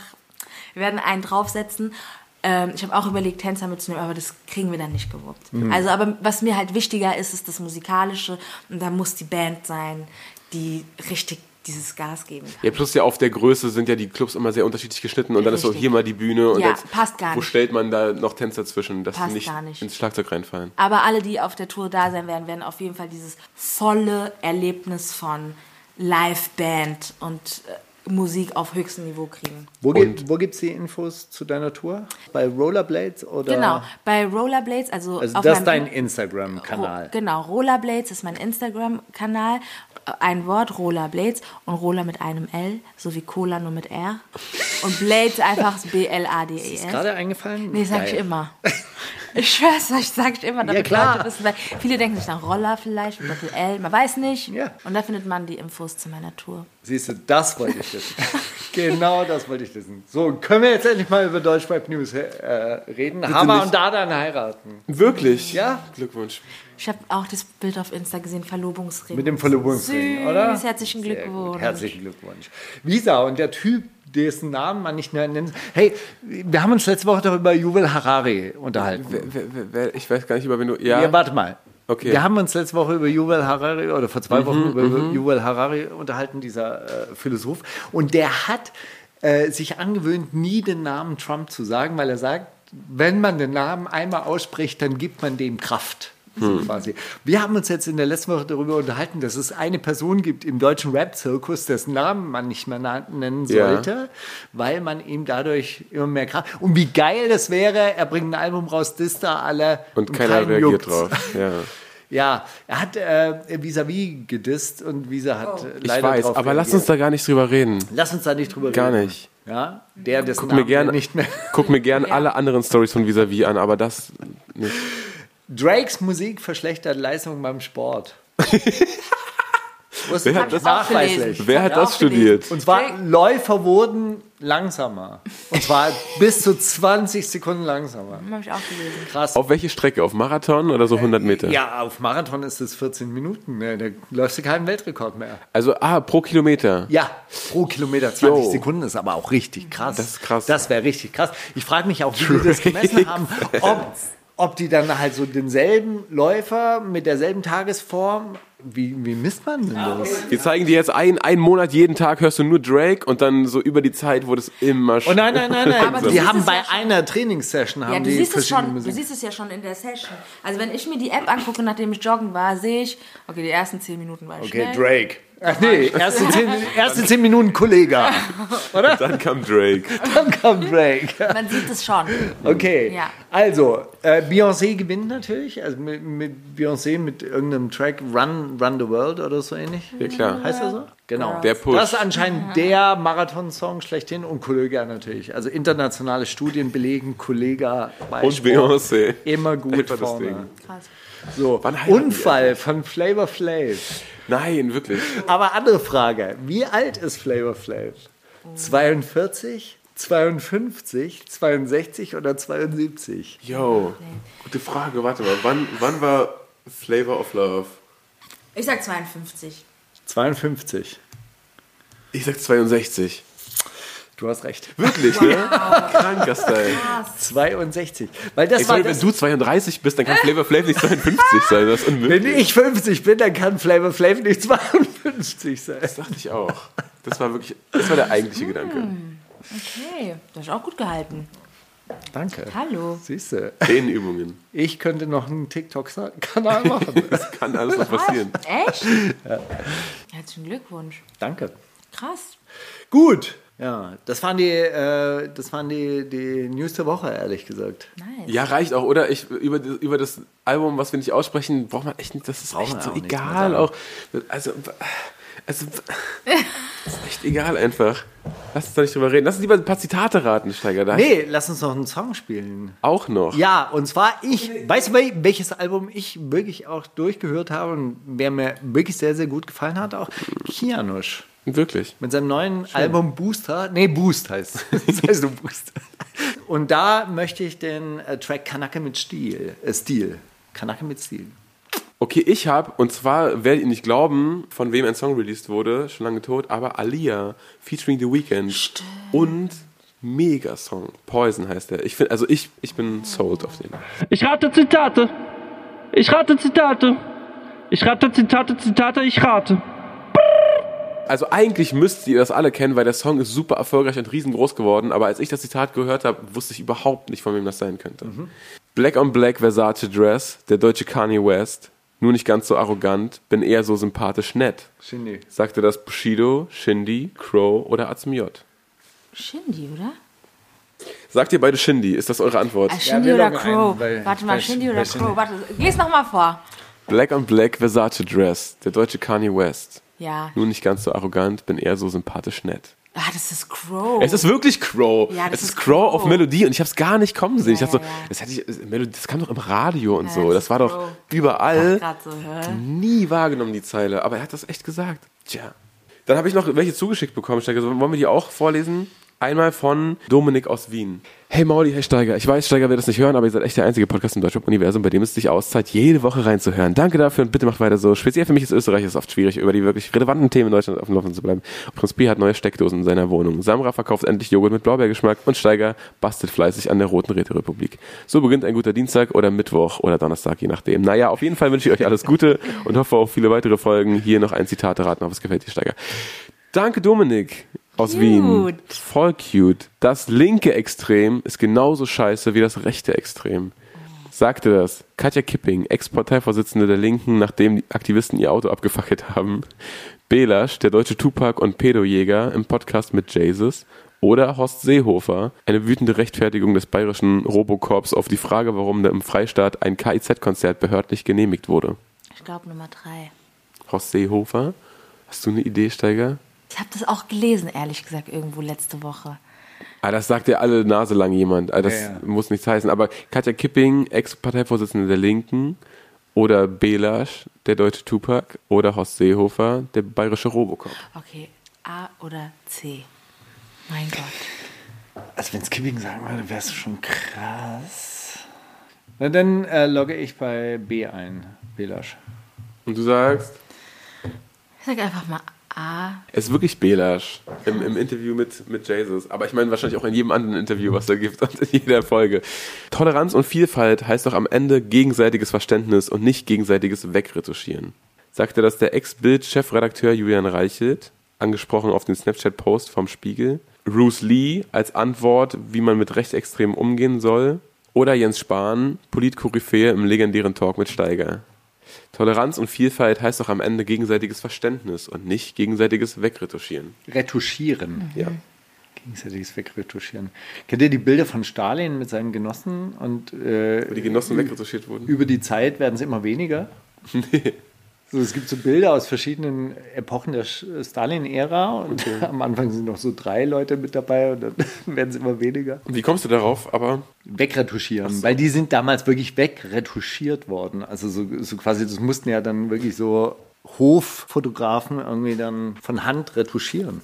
Wir werden einen draufsetzen. Ähm, ich habe auch überlegt, Tänzer mitzunehmen, aber das kriegen wir dann nicht gewuppt. Mhm. Also, aber was mir halt wichtiger ist, ist das Musikalische und da muss die Band sein, die richtig dieses Gas geben kann. Ja, plus ja auf der Größe sind ja die Clubs immer sehr unterschiedlich geschnitten und dann ist so Richtig. hier mal die Bühne und Ja, jetzt passt gar wo nicht. stellt man da noch Tänzer zwischen, dass Passt sie nicht, gar nicht. ins Schlagzeug reinfallen. Aber alle, die auf der Tour da sein werden, werden auf jeden Fall dieses volle Erlebnis von Liveband und äh, Musik auf höchstem Niveau kriegen. Wo, gibt, wo gibt es die Infos zu deiner Tour? Bei Rollerblades oder? Genau, bei Rollerblades, also, Also auf das ist meinem dein Instagram-Kanal. Ro- Genau, Rollerblades ist mein Instagram-Kanal. Ein Wort, Rollerblades und Roller mit einem L, sowie Cola nur mit R. Und Blades einfach Ist B-L-A-D-E-S. gerade eingefallen? Nee, sag ich Geil. immer. Ich schwör's euch, sag ich immer, damit klar. Leute wissen, weil viele denken sich nach Roller vielleicht mit Doppel L, man weiß nicht. Ja. Und da findet man die Infos zu meiner Tour. Siehst du, das wollte ich wissen. genau das wollte ich wissen. So, können wir jetzt endlich mal über Deutschrap News äh, reden? Hammer nicht. und Dadan heiraten. Wirklich? Ja. Glückwunsch. Ich habe auch das Bild auf Insta gesehen, Verlobungsring. Mit dem Verlobungsring, Süß, oder? herzlichen Glückwunsch. Herzlichen Glückwunsch. Visa und der Typ, dessen Namen man nicht mehr nennt. Hey, wir haben uns letzte Woche doch über Yuval Harari unterhalten. Wer, wer, wer, ich weiß gar nicht, über wen du. Ja, Ja, warte mal. Okay. Wir haben uns letzte Woche über Yuval Harari oder vor zwei Wochen über Yuval Harari unterhalten, dieser äh, Philosoph. Und der hat äh, sich angewöhnt, nie den Namen Trump zu sagen, weil er sagt, wenn man den Namen einmal ausspricht, dann gibt man dem Kraft. So quasi. Wir haben uns jetzt in der letzten Woche darüber unterhalten, dass es eine Person gibt im deutschen Rap-Zirkus, dessen Namen man nicht mehr nennen Ja. sollte, weil man ihm dadurch immer mehr Kraft. Und wie geil das wäre, er bringt ein Album raus, das da alle Und keiner keinen reagiert juckt's. drauf. Ja. Ja, er hat äh, vis-à-vis gedisst und Visa hat äh, Ich leider weiß, drauf aber lass reagiert. uns da gar nicht drüber reden. Lass uns da nicht drüber Gar reden. nicht. Ja, der dessen Guck mir gern, nicht mehr. guck mir gern alle anderen Stories von Vis-a-vis an, aber das nicht. Drakes Musik verschlechtert Leistung beim Sport. Wer hat das- nachweislich? Wer hat das studiert? Und zwar Läufer wurden langsamer. Und zwar bis zu 20 Sekunden langsamer. Habe ich auch gelesen. Krass. Auf welche Strecke? Auf Marathon oder so 100 Meter? Ja, auf Marathon ist es 14 Minuten. Ne? Da läufst du keinen Weltrekord mehr. Also, ah, pro Kilometer. Ja, pro Kilometer 20 Jo. Sekunden ist aber auch richtig krass. Das ist krass. Das wäre richtig krass. Ich frage mich auch, wie die das gemessen haben, ob, ob die dann halt so denselben Läufer mit derselben Tagesform, wie, wie misst man denn das? Wir zeigen dir jetzt ein, einen Monat, jeden Tag hörst du nur Drake und dann so über die Zeit wurde es immer Oh nein, nein, nein, nein. Aber du die haben bei einer Trainingssession haben Ja, du die siehst, es verschiedene schon, du Musik. siehst es ja schon in der Session. Also wenn ich mir die App angucke, nachdem ich joggen war, sehe ich, okay, die ersten 10 Minuten war ich Okay, schnell. Drake. Ach nee, erste zehn, erste zehn Minuten Kollege. Oder? Dann kam Drake. Dann kommt Drake. Man sieht es schon. Okay, Ja. also äh, Beyoncé gewinnt natürlich, also mit, mit Beyoncé mit irgendeinem Track Run, Run the World oder so ähnlich. Ja, klar. Heißt er so? Genau. Der Push. Das ist anscheinend der Marathon-Song schlechthin und Kollega natürlich. Also internationale Studien belegen Kollega bei Und Beyoncé. immer gut vorne. Ding. Krass. So, Unfall von Flavor Flav. Nein, wirklich. Aber andere Frage, wie alt ist Flavor Flav? 42, 52, 62 oder 72? Yo, gute Frage. Warte mal, wann, wann war Flavor of Love? Ich sag 52. 52. Ich sag 62. Du hast recht. Wirklich, ne? Kranker Style. 62. Weil das Ey, war sorry, wenn das, du 32 bist, dann kann Flavor Flav nicht 52 sein. Das ist wenn unmöglich. ich 50 bin, dann kann Flavor Flav nicht 52 sein. Das dachte ich auch. Das war wirklich, das war der eigentliche Gedanke. Okay, das ist auch gut gehalten. Danke. Hallo. Siehst du, Dehnübungen. ich könnte noch einen TikTok-Kanal machen. Das kann alles noch passieren. Echt? Herzlichen Glückwunsch. Danke. Krass. Gut. Ja, das waren die, äh, das waren die, die News der Woche, ehrlich gesagt. Nice. Ja, reicht auch, oder? Ich, über, das- über das Album, was wir nicht aussprechen, braucht man echt nicht. Das ist echt so auch egal. Auch, also, also, das ist echt egal einfach. Lass uns da nicht drüber reden. Lass uns lieber ein paar Zitate raten, Steiger. Da Nee, lass uns noch einen Song spielen. Auch noch. Ja, und zwar ich, weißt du, wel- welches Album ich wirklich auch durchgehört habe und wer mir wirklich sehr, sehr gut gefallen hat, auch Kianush. Wirklich. Mit seinem neuen Album Booster. Nee, Boost heißt es. Das heißt nur Boost. Und da möchte ich den äh, Track Kanake mit Stil. Äh, Stil. Kanake mit Stil. Okay, ich habe, und zwar werdet ihr nicht glauben, von wem ein Song released wurde, schon lange tot, aber Alia featuring The Weeknd. Und Mega-Song. Poison heißt der. Ich finde, also ich, ich bin sold auf den. Ich rate Zitate. Ich rate Zitate. Ich rate Zitate, Zitate, ich rate. Also eigentlich müsst ihr das alle kennen, weil der Song ist super erfolgreich und riesengroß geworden, aber als ich das Zitat gehört habe, wusste ich überhaupt nicht, von wem das sein könnte. Black on Black Versace Dress, der deutsche Kanye West, nur nicht ganz so arrogant, bin eher so sympathisch nett. Shindy. Sagte das Bushido, Shindy, Crow oder Azmiot? Shindy, oder? Sagt ihr beide Shindy? Ist das eure Antwort? Ah, Shindy wir oder Crow? ein, weil- Warte mal, Shindy oder Crow? Warte, lies noch mal vor. Black on Black Versace Dress, der deutsche Kanye West. Ja. Nur nicht ganz so arrogant, bin eher so sympathisch nett. Ah, das ist Crow. Es ist wirklich Crow. Ja, das es ist ist Crow Crow. auf Melodie und ich habe es gar nicht kommen sehen. ich Ja, dachte so, ja, ja. das, hätte ich, Melodie, das kam doch im Radio und so. das Das war doch Crow. überall. gerade so? Nie wahrgenommen, die Zeile. Aber er hat das echt gesagt. Tja. Dann habe ich noch welche zugeschickt bekommen, Steiger. So, Wollen wir die auch vorlesen? Einmal von Dominik aus Wien. Hey Mauli, hey Steiger. Ich weiß, Steiger wird das nicht hören, aber ihr seid echt der einzige Podcast im Deutschrap-Universum, bei dem es sich auszahlt, jede Woche reinzuhören. Danke dafür und bitte macht weiter so. Speziell für mich ist Österreich es oft schwierig, über die wirklich relevanten Themen in Deutschland auf dem Laufenden zu bleiben. Prinz Pi hat neue Steckdosen in seiner Wohnung. Samra verkauft endlich Joghurt mit Blaubeergeschmack und Steiger bastelt fleißig an der Roten Räterepublik. So beginnt ein guter Dienstag oder Mittwoch oder Donnerstag, je nachdem. Naja, auf jeden Fall wünsche ich euch alles Gute und hoffe auf viele weitere Folgen. Hier noch ein Zitat raten, ob es gefällt dir, Steiger. Danke, Dominik aus. Wien. Voll cute. Das linke Extrem ist genauso scheiße wie das rechte Extrem. Sagte das Katja Kipping, Ex-Parteivorsitzende der Linken, nachdem die Aktivisten ihr Auto abgefackelt haben. Belasch, der deutsche Tupac und Pedojäger im Podcast mit Jesus. Oder Horst Seehofer, eine wütende Rechtfertigung des bayerischen Robocorps auf die Frage, warum im Freistaat ein KIZ-Konzert behördlich genehmigt wurde. Ich glaube Nummer drei. Horst Seehofer. Hast du eine Idee, Steiger? Ich habe das auch gelesen, ehrlich gesagt, irgendwo letzte Woche. Ah, das sagt ja alle Nase lang jemand. Ah, das Ja, ja. muss nichts heißen. Aber Katja Kipping, Ex-Parteivorsitzende der Linken, oder Belasch, der deutsche Tupac, oder Horst Seehofer, der bayerische Robocop. Okay, A oder C? Mein Gott. Also wenn es Kipping sagen würde, wäre es schon krass. Na, dann äh, logge ich bei B ein, Belasch. Und du sagst, Ich sag einfach mal A. es ist wirklich Belasch im, im Interview mit, mit Jesus. Aber ich meine wahrscheinlich auch in jedem anderen Interview, was da gibt und in jeder Folge. Toleranz und Vielfalt heißt doch am Ende gegenseitiges Verständnis und nicht gegenseitiges Wegretuschieren. Sagte das der Ex-Bild-Chefredakteur Julian Reichelt, angesprochen auf den Snapchat-Post vom Spiegel. Bruce Lee als Antwort, wie man mit Rechtsextremen umgehen soll. Oder Jens Spahn, Politkoryphäe im legendären Talk mit Steiger. Toleranz und Vielfalt heißt doch am Ende gegenseitiges Verständnis und nicht gegenseitiges Wegretuschieren. Retuschieren. Ja. Gegenseitiges Wegretuschieren. Kennt ihr die Bilder von Stalin mit seinen Genossen? Und äh, Wo die Genossen wegretuschiert wurden. über die Zeit werden sie immer weniger. Nee. So, es gibt so Bilder aus verschiedenen Epochen der Stalin-Ära und am Anfang sind noch so drei Leute mit dabei und dann werden es immer weniger. Wie kommst du darauf? Aber Wegretuschieren, weil die sind damals wirklich wegretuschiert worden. Also so, so quasi, das mussten ja dann wirklich so Hoffotografen irgendwie dann von Hand retuschieren.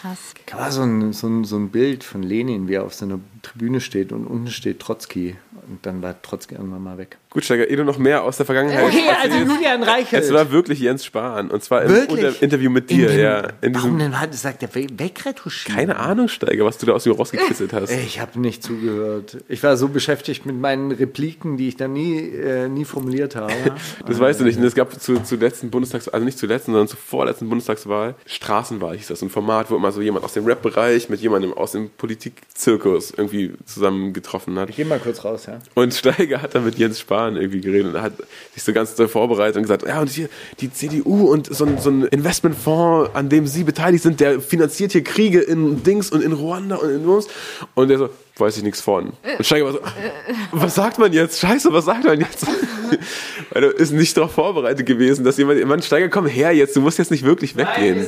Krass. Da war so ein, so, ein, so ein Bild von Lenin, wie er auf so einer Tribüne steht und unten steht Trotzki. Und dann war Trotzki irgendwann mal weg. Gut, Steiger, eh du noch mehr aus der Vergangenheit. Okay, also. Julian Reichelt. Es war wirklich Jens Spahn. Und zwar im Wirklich? Unter Interview mit dir, In dem- ja. In Warum denn hat sagt der we- wegretuschieren? keine Ahnung, Steiger, was du da aus mir rausgekisselt hast. Ich habe nicht zugehört. Ich war so beschäftigt mit meinen Repliken, die ich dann nie, äh, nie formuliert habe. Das weißt du nicht. Und es gab zu, zu letzten Bundestags, also nicht zur letzten, sondern zur vorletzten Bundestagswahl, Straßenwahl hieß das. Ein Format, wo immer so jemand aus dem Rap-Bereich mit jemandem aus dem Politikzirkus irgendwie zusammengetroffen hat. Ich gehe mal kurz raus, ja. Und Steiger hat dann mit Jens Spahn irgendwie geredet und hat sich so ganz doll vorbereitet und gesagt, ja, und hier die CDU und so ein, so ein Investmentfonds, an dem Sie beteiligt sind, der finanziert hier Kriege in Dings und in Ruanda und in uns. Und der so, weiß ich nichts von. Und Steiger war so, was sagt man jetzt? Scheiße, was sagt man jetzt? Weil er ist nicht darauf vorbereitet gewesen, dass jemand, Mann, Steiger, komm her jetzt, du musst jetzt nicht wirklich weggehen.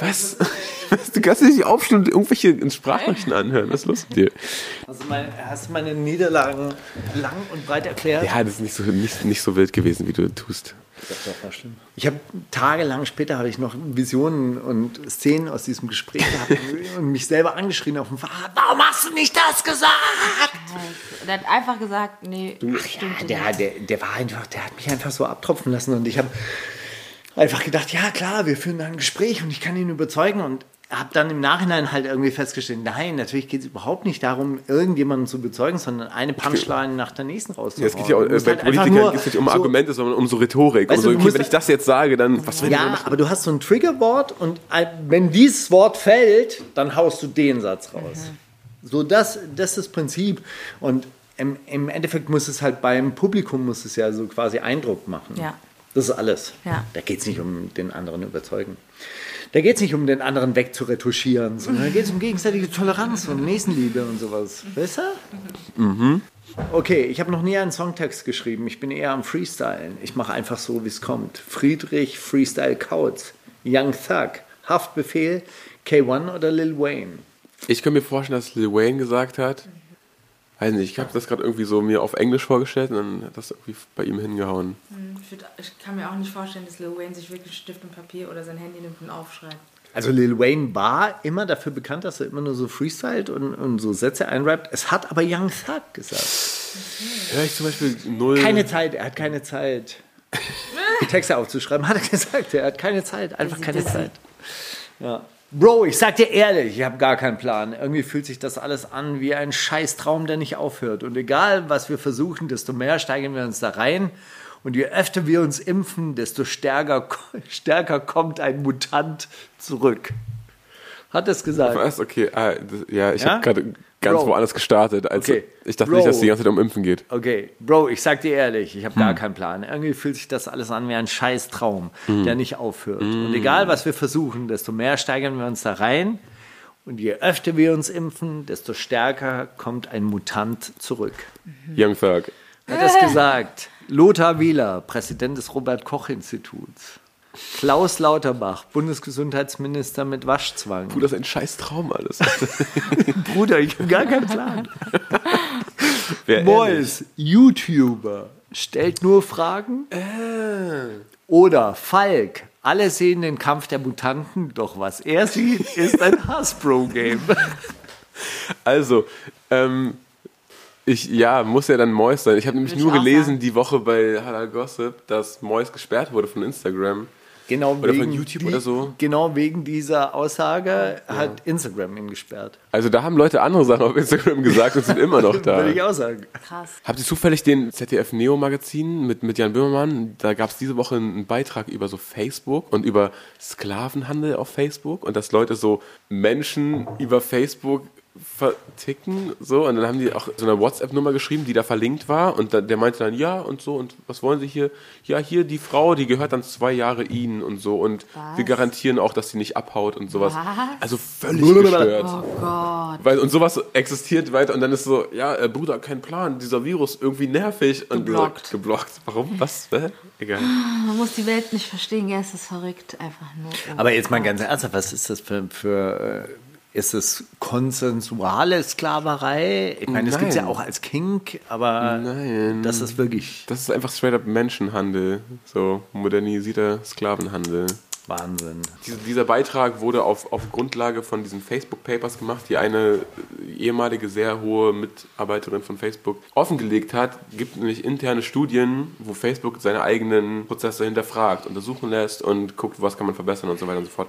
Was? Was? Du kannst dich nicht aufstehen und irgendwelche Sprachnachrichten anhören. Was ist los mit dir? Hast du, meine, hast du meine Niederlagen lang und breit erklärt? Ja, das ist nicht so, nicht, nicht so wild gewesen, wie du tust. Das war schlimm. Ich habe tagelang später habe ich noch Visionen und Szenen aus diesem Gespräch gehabt und mich selber angeschrien auf dem Fahrrad. Warum hast du nicht das gesagt? Und er hat einfach gesagt, nee, stimmt Der, der, der war einfach, der hat mich einfach so abtropfen lassen und ich habe einfach gedacht, ja klar, wir führen da ein Gespräch und ich kann ihn überzeugen und habe dann im Nachhinein halt irgendwie festgestellt, nein, natürlich geht es überhaupt nicht darum, irgendjemanden zu überzeugen, sondern eine Punchline nach der nächsten rauszuhauen. Ja, es geht ja auch, musst bei halt Politikern geht es nicht um so- Argumente, sondern um so Rhetorik. Weißt um so, okay, wenn ich das jetzt sage, dann was will ich Ja, aber du hast so ein Triggerwort und äh, wenn dieses Wort fällt, dann haust du den Satz raus. So, das, das ist das Prinzip. Und im, im Endeffekt muss es halt beim Publikum muss es ja so quasi Eindruck machen. Ja. Das ist alles. Ja. Da geht es nicht um den anderen überzeugen. Da geht es nicht um den anderen wegzuretuschieren, sondern da geht es um gegenseitige Toleranz und Nächstenliebe und sowas. Weißt du? Mhm. Okay, ich habe noch nie einen Songtext geschrieben. Ich bin eher am Freestylen. Ich mache einfach so, wie es kommt. Friedrich Freestyle Kautz, Young Thug, Haftbefehl, K1 oder Lil Wayne. Ich kann mir vorstellen, dass Lil Wayne gesagt hat, weiß nicht, ich habe das gerade irgendwie so mir auf Englisch vorgestellt und dann hat das irgendwie bei ihm hingehauen. Ich, würd, ich kann mir auch nicht vorstellen, dass Lil Wayne sich wirklich Stift und Papier oder sein Handy nimmt und aufschreibt. Also Lil Wayne war immer dafür bekannt, dass er immer nur so freestylt und, und so Sätze einrappt. Es hat aber Young Thug gesagt. Hör ich zum Beispiel null. Keine Zeit, er hat keine Zeit. Die Texte aufzuschreiben, hat er gesagt. Er hat keine Zeit, einfach keine Zeit. Ja. Bro, ich sag dir ehrlich, ich habe gar keinen Plan. Irgendwie fühlt sich das alles an wie ein Scheißtraum, der nicht aufhört. Und egal, was wir versuchen, desto mehr steigen wir uns da rein. Und je öfter wir uns impfen, desto stärker, stärker kommt ein Mutant zurück. Hat es gesagt. Was? Okay, ah, das, ja, ich Ja? habe gerade ganz Bro. woanders gestartet. Also Okay. Ich dachte Bro. nicht, dass es die ganze Zeit um Impfen geht. Okay, Bro, ich sag dir ehrlich, ich habe gar keinen Plan. Irgendwie fühlt sich das alles an wie ein Scheißtraum, der nicht aufhört. Und egal, was wir versuchen, desto mehr steigern wir uns da rein. Und je öfter wir uns impfen, desto stärker kommt ein Mutant zurück. Young Thug. Hat das gesagt? Lothar Wieler, Präsident des Robert-Koch-Instituts. Klaus Lauterbach, Bundesgesundheitsminister mit Waschzwang. Puh, das ist ein scheiß Traum alles. Bruder, ich habe gar keinen Plan. Boys, YouTuber, stellt nur Fragen. Oder Falk, alle sehen den Kampf der Mutanten, doch was er sieht, ist ein Hasbro-Game. Also, ähm, ich, ja, muss ja dann Mois sein. Ich habe nämlich nur gelesen sagen. die Woche bei Halal Gossip, dass Mois gesperrt wurde von Instagram. Genau Oder von wegen YouTube die, oder so. Genau wegen dieser Aussage hat Instagram ihn gesperrt. Also da haben Leute andere Sachen auf Instagram gesagt und sind immer noch da. Würde ich auch sagen. Krass. Habt ihr zufällig den ZDF Neo Magazin mit, mit Jan Böhmermann? Da gab es diese Woche einen Beitrag über so Facebook und über Sklavenhandel auf Facebook und dass Leute so Menschen über Facebook verticken, so und dann haben die auch so eine WhatsApp-Nummer geschrieben, die da verlinkt war und dann, der meinte dann ja und so und was wollen Sie hier? Ja, hier die Frau, die gehört dann zwei Jahre Ihnen und so und wir garantieren auch, dass sie nicht abhaut und sowas. Was? Also völlig gestört. Oh Gott. Weil, und sowas existiert weiter und dann ist so, ja, äh, Bruder, kein Plan, dieser Virus irgendwie nervig und Geblockt. So, geblockt. Warum? Was? Hä? Egal. Man muss die Welt nicht verstehen, ja, es ist verrückt, einfach nur. oh Aber jetzt mal Gott. ganz ernsthaft, was ist das für, für äh, ist es konsensuale Sklaverei? Ich meine, das gibt es ja auch als Kink, aber Nein. das ist wirklich Das ist einfach straight up Menschenhandel, so modernisierter Sklavenhandel. Wahnsinn. Diese, dieser Beitrag wurde auf, auf Grundlage von diesen Facebook-Papers gemacht, die eine ehemalige sehr hohe Mitarbeiterin von Facebook offengelegt hat. Gibt nämlich interne Studien, wo Facebook seine eigenen Prozesse hinterfragt, untersuchen lässt und guckt, was kann man verbessern und so weiter und so fort.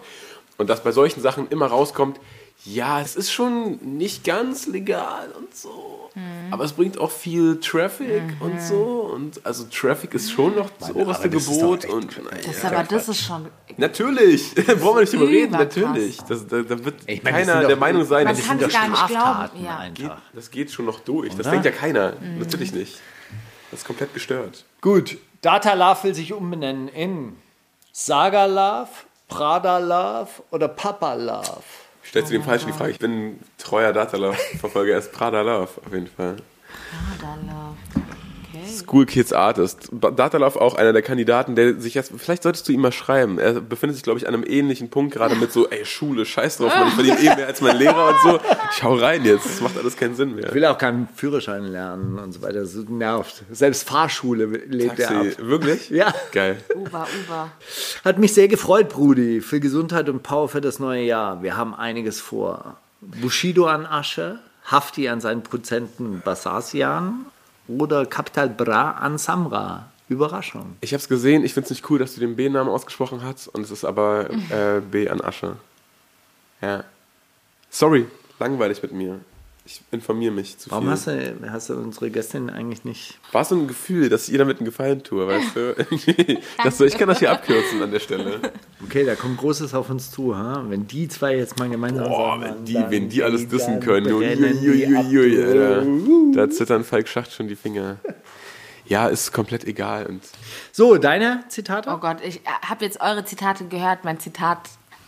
Und dass bei solchen Sachen immer rauskommt, ja, es ist schon nicht ganz legal und so, aber es bringt auch viel Traffic und so. Und also Traffic ist schon noch das Meine, oberste das ist Gebot. doch echt- Und, naja. Das, aber das ist schon. Natürlich, brauchen wir nicht drüber reden, natürlich. Das, da, da wird Ich meine, das keiner sind der doch- Meinung sein, Man das, ist, nicht glauben. Straftaten Ja. einfach. das geht schon noch durch. Das Oder? denkt ja keiner. Natürlich nicht. Das ist komplett gestört. Gut, Data Love will sich umbenennen in Saga Love, Prada Love oder Papa Love. Stellst du dem falschen die Frage? Ich bin ein treuer Data-Love-Verfolger. Er ist Prada Love, auf jeden Fall. Prada Love. School Kids Artist. Ba- Data Love auch einer der Kandidaten, der sich jetzt, vielleicht solltest du ihm mal schreiben. Er befindet sich, glaube ich, an einem ähnlichen Punkt gerade mit so, ey, Schule, scheiß drauf, Mann, ich verdiene eh mehr als mein Lehrer und so. Ich hau rein jetzt, das macht alles keinen Sinn mehr. Ich will auch keinen Führerschein lernen und so weiter. Das nervt. Selbst Fahrschule lebt er ab. Taxi, wirklich? Ja. Geil. Uber, Uber. Hat mich sehr gefreut, Brudi. Für Gesundheit und Power für das neue Jahr. Wir haben einiges vor. Bushido an Asche, Hafti an seinen Prozenten Basasian oder Capital Bra an Samra. Überraschung. Ich habe es gesehen, ich finde es nicht cool, dass du den B-Namen ausgesprochen hast und es ist aber äh, B an Asche. Ja. Sorry, langweilig mit mir. Ich informiere mich zu Warum viel. hast du, hast du unsere Gästin eigentlich nicht? War so ein Gefühl, dass ich ihr damit einen Gefallen tue, weißt du? das so, ich kann das hier abkürzen an der Stelle. Okay, da kommt Großes auf uns zu. Ha? Wenn die zwei jetzt mal gemeinsam Boah, sagen, wenn die, wenn die alles dissen können. Ui. Da zittern Falk Schacht schon die Finger. Ja, ist komplett egal. Und So, deine Zitate? Oh Gott, ich habe jetzt eure Zitate gehört. Mein Zitat,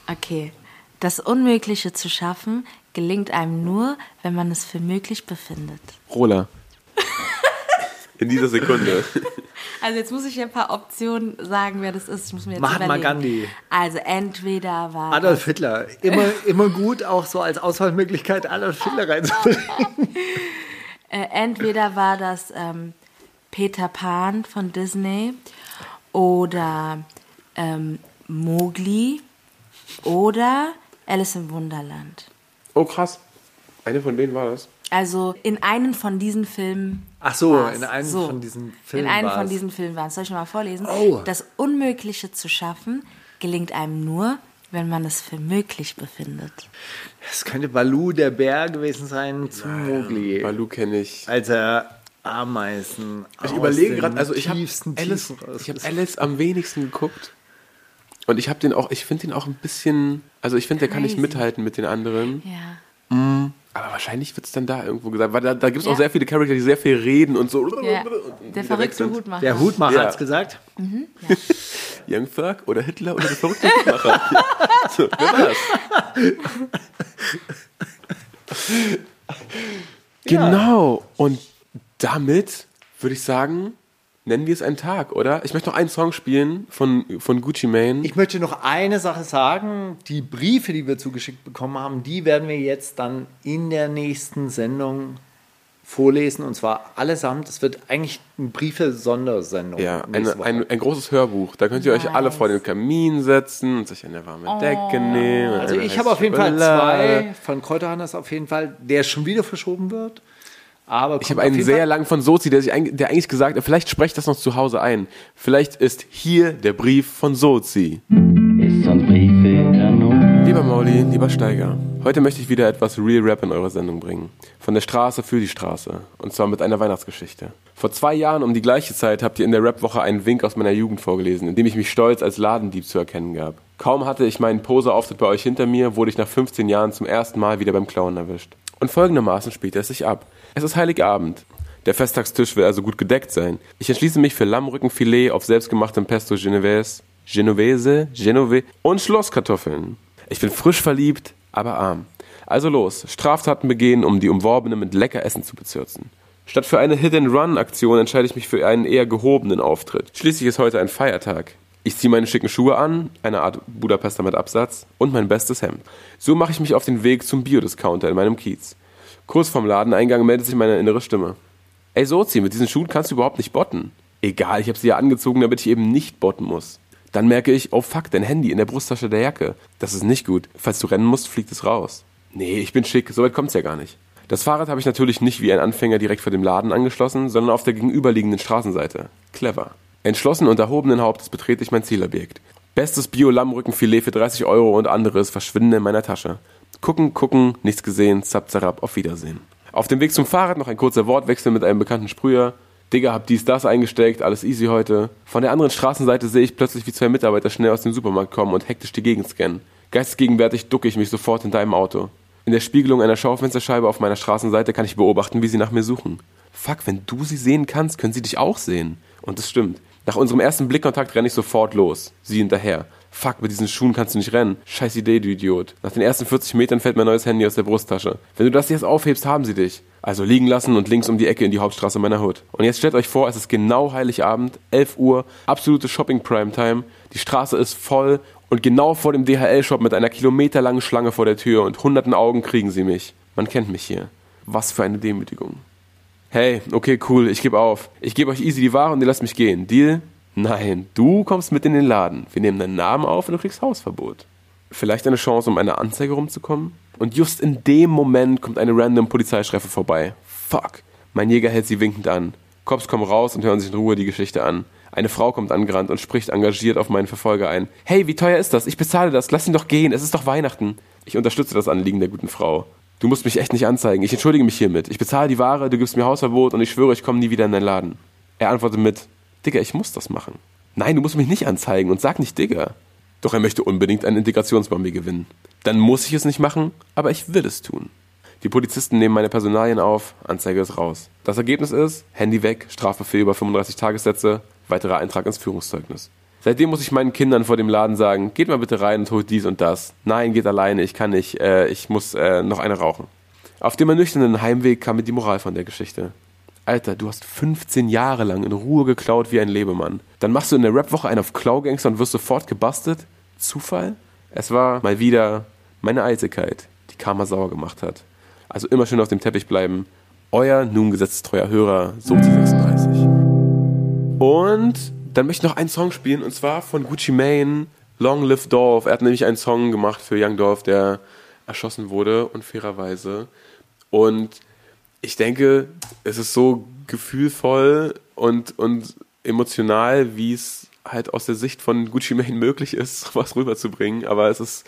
okay. Das Unmögliche zu schaffen gelingt einem nur, wenn man es für möglich befindet. Rola. In dieser Sekunde. Also jetzt muss ich ja ein paar Optionen sagen, wer das ist. Ich muss mir jetzt Mahatma überlegen. Gandhi. Also entweder war Adolf Hitler. Immer, immer gut, auch so als Auswahlmöglichkeit Adolf Hitler reinzubringen. Äh, entweder war das ähm, Peter Pan von Disney oder ähm, Mowgli oder Alice im Wunderland. Oh, krass. Eine von denen war das. Also in einen von diesen Filmen. Ach so, war's. in einem von diesen Filmen In einem war's. von diesen Filmen war es. Soll ich mal vorlesen? Oh. Das Unmögliche zu schaffen gelingt einem nur, wenn man es für möglich befindet. Das könnte Balu der Bär gewesen sein zu Mowgli. Balu kenne ich. Als er Ameisen Ich aus überlege gerade, also ich habe Alice, ich hab. Alice am wenigsten geguckt. Und ich habe den auch, ich finde den auch ein bisschen, also ich finde, der kann nicht mithalten mit den anderen. Ja. Aber wahrscheinlich wird es dann da irgendwo gesagt, weil da, da gibt es Ja. auch sehr viele Charakter, die sehr viel reden und so. ja. und Der verrückte sind. Hutmacher. Der Hutmacher Ja. hat's gesagt. Young Thug oder Hitler oder der verrückte Hutmacher. so, wer war's? Genau. Und damit würde ich sagen, Nennen wir es einen Tag, oder? Ich möchte noch einen Song spielen von, von Gucci Mane. Ich möchte noch eine Sache sagen. Die Briefe, die wir zugeschickt bekommen haben, die werden wir jetzt dann in der nächsten Sendung vorlesen. Und zwar allesamt. Es wird eigentlich eine Briefe-Sondersendung. Ja, eine, ein, ein großes Hörbuch. Da könnt ihr euch alle Nice. vor den Kamin setzen und sich eine warme Decke nehmen. Also ich habe auf jeden Fall zwei von Kräuterhannes auf jeden Fall, der schon wieder verschoben wird. Aber Ich habe einen sehr langen von Sozi, der, sich, der eigentlich gesagt hat, vielleicht sprecht das noch zu Hause ein. Vielleicht ist hier der Brief von Sozi. Lieber Mauli, lieber Steiger, heute möchte ich wieder etwas Real Rap in eure Sendung bringen. Von der Straße für die Straße. Und zwar mit einer Weihnachtsgeschichte. Vor zwei Jahren um die gleiche Zeit habt ihr in der Rap-Woche einen Wink aus meiner Jugend vorgelesen, in dem ich mich stolz als Ladendieb zu erkennen gab. Kaum hatte ich meinen Poser-Auftritt bei euch hinter mir, wurde ich nach 15 Jahren zum ersten Mal wieder beim Klauen erwischt. Und folgendermaßen spielte es sich ab. Es ist Heiligabend. Der Festtagstisch will also gut gedeckt sein. Ich entschließe mich für Lammrückenfilet auf selbstgemachtem Pesto Genovese, Genovese, Genove und Schlosskartoffeln. Ich bin frisch verliebt, aber arm. Also los, Straftaten begehen, um die Umworbene mit lecker Essen zu bezirzen. Statt für eine Hit-and-Run-Aktion entscheide ich mich für einen eher gehobenen Auftritt. Schließlich ist heute ein Feiertag. Ich ziehe meine schicken Schuhe an, eine Art Budapester mit Absatz und mein bestes Hemd. So mache ich mich auf den Weg zum Biodiscounter in meinem Kiez. Kurz vorm Ladeneingang meldet sich meine innere Stimme. Ey Sozi, mit diesen Schuhen kannst du überhaupt nicht botten. Egal, ich habe sie ja angezogen, damit ich eben nicht botten muss. Dann merke ich, oh fuck, dein Handy in der Brusttasche der Jacke. Das ist nicht gut. Falls du rennen musst, fliegt es raus. Nee, ich bin schick, soweit kommt's ja gar nicht. Das Fahrrad habe ich natürlich nicht wie ein Anfänger direkt vor dem Laden angeschlossen, sondern auf der gegenüberliegenden Straßenseite. Clever. Entschlossen und erhobenen Hauptes betrete ich mein Zielobjekt. Bestes Bio-Lammrückenfilet für 30 Euro und anderes verschwinden in meiner Tasche. Gucken, gucken, nichts gesehen, zap, zarab, auf Wiedersehen. Auf dem Weg zum Fahrrad noch ein kurzer Wortwechsel mit einem bekannten Sprüher. Digga, hab dies, das eingesteckt, alles easy heute. Von der anderen Straßenseite sehe ich plötzlich, wie zwei Mitarbeiter schnell aus dem Supermarkt kommen und hektisch die Gegend scannen. Geistesgegenwärtig ducke ich mich sofort hinter einem Auto. In der Spiegelung einer Schaufensterscheibe auf meiner Straßenseite kann ich beobachten, wie sie nach mir suchen. Fuck, wenn du sie sehen kannst, können sie dich auch sehen. Und es stimmt. Nach unserem ersten Blickkontakt renne ich sofort los. Sie hinterher. Fuck, mit diesen Schuhen kannst du nicht rennen. Scheiß Idee, du Idiot. Nach den ersten 40 Metern fällt mein neues Handy aus der Brusttasche. Wenn du das jetzt aufhebst, haben sie dich. Also liegen lassen und links um die Ecke in die Hauptstraße meiner Hood. Und jetzt stellt euch vor, es ist genau Heiligabend, 11 Uhr, absolute Shopping-Primetime. Die Straße ist voll und genau vor dem DHL-Shop mit einer kilometerlangen Schlange vor der Tür und hunderten Augen kriegen sie mich. Man kennt mich hier. Was für eine Demütigung. Hey, okay, cool, ich gebe auf. Ich gebe euch easy die Ware und ihr lasst mich gehen. Deal? Nein, du kommst mit in den Laden. Wir nehmen deinen Namen auf und du kriegst Hausverbot. Vielleicht eine Chance, um eine Anzeige rumzukommen? Und just in dem Moment kommt eine random Polizeischreife vorbei. Fuck. Mein Jäger hält sie winkend an. Cops kommen raus und hören sich in Ruhe die Geschichte an. Eine Frau kommt angerannt und spricht engagiert auf meinen Verfolger ein. Hey, wie teuer ist das? Ich bezahle das. Lass ihn doch gehen. Es ist doch Weihnachten. Ich unterstütze das Anliegen der guten Frau. Du musst mich echt nicht anzeigen. Ich entschuldige mich hiermit. Ich bezahle die Ware, du gibst mir Hausverbot und ich schwöre, ich komme nie wieder in deinen Laden. Er antwortet mit, Digga, ich muss das machen. Nein, du musst mich nicht anzeigen und sag nicht Digga. Doch er möchte unbedingt einen Integrationsbombe gewinnen. Dann muss ich es nicht machen, aber ich will es tun. Die Polizisten nehmen meine Personalien auf, Anzeige ist raus. Das Ergebnis ist, Handy weg, Strafbefehl über 35 Tagessätze, weiterer Eintrag ins Führungszeugnis. Seitdem muss ich meinen Kindern vor dem Laden sagen, geht mal bitte rein und holt dies und das. Nein, geht alleine, ich kann nicht, äh, ich muss äh, noch eine rauchen. Auf dem ernüchternden Heimweg kam mir die Moral von der Geschichte. Alter, du hast 15 Jahre lang in Ruhe geklaut wie ein Lebemann. Dann machst du in der Rap-Woche einen auf Klaugangster und wirst sofort gebastelt? Zufall? Es war mal wieder meine Eitelkeit, die Karma sauer gemacht hat. Also immer schön auf dem Teppich bleiben. Euer nun gesetzestreuer Hörer, Sozi36. Und dann möchte ich noch einen Song spielen, und zwar von Gucci Mane, Long Live Dolph. Er hat nämlich einen Song gemacht für Young Dolph, der erschossen wurde, unfairerweise. Und ich denke, es ist so gefühlvoll und, und emotional, wie es halt aus der Sicht von Gucci Mane möglich ist, was rüberzubringen. Aber es ist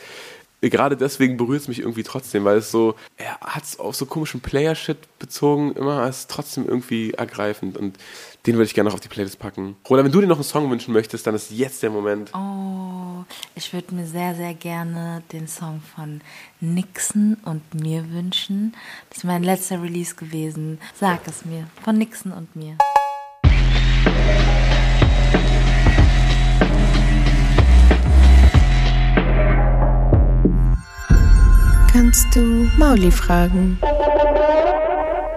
gerade deswegen berührt es mich irgendwie trotzdem, weil es so, er hat es auf so komischen Player-Shit bezogen, immer ist trotzdem irgendwie ergreifend und den würde ich gerne noch auf die Playlist packen. Roland, wenn du dir noch einen Song wünschen möchtest, dann ist jetzt der Moment. Oh, ich würde mir sehr, sehr gerne den Song von Nixon und mir wünschen. Das ist mein letzter Release gewesen. Sag es mir. Von Nixon und mir. Kannst du Mauli fragen?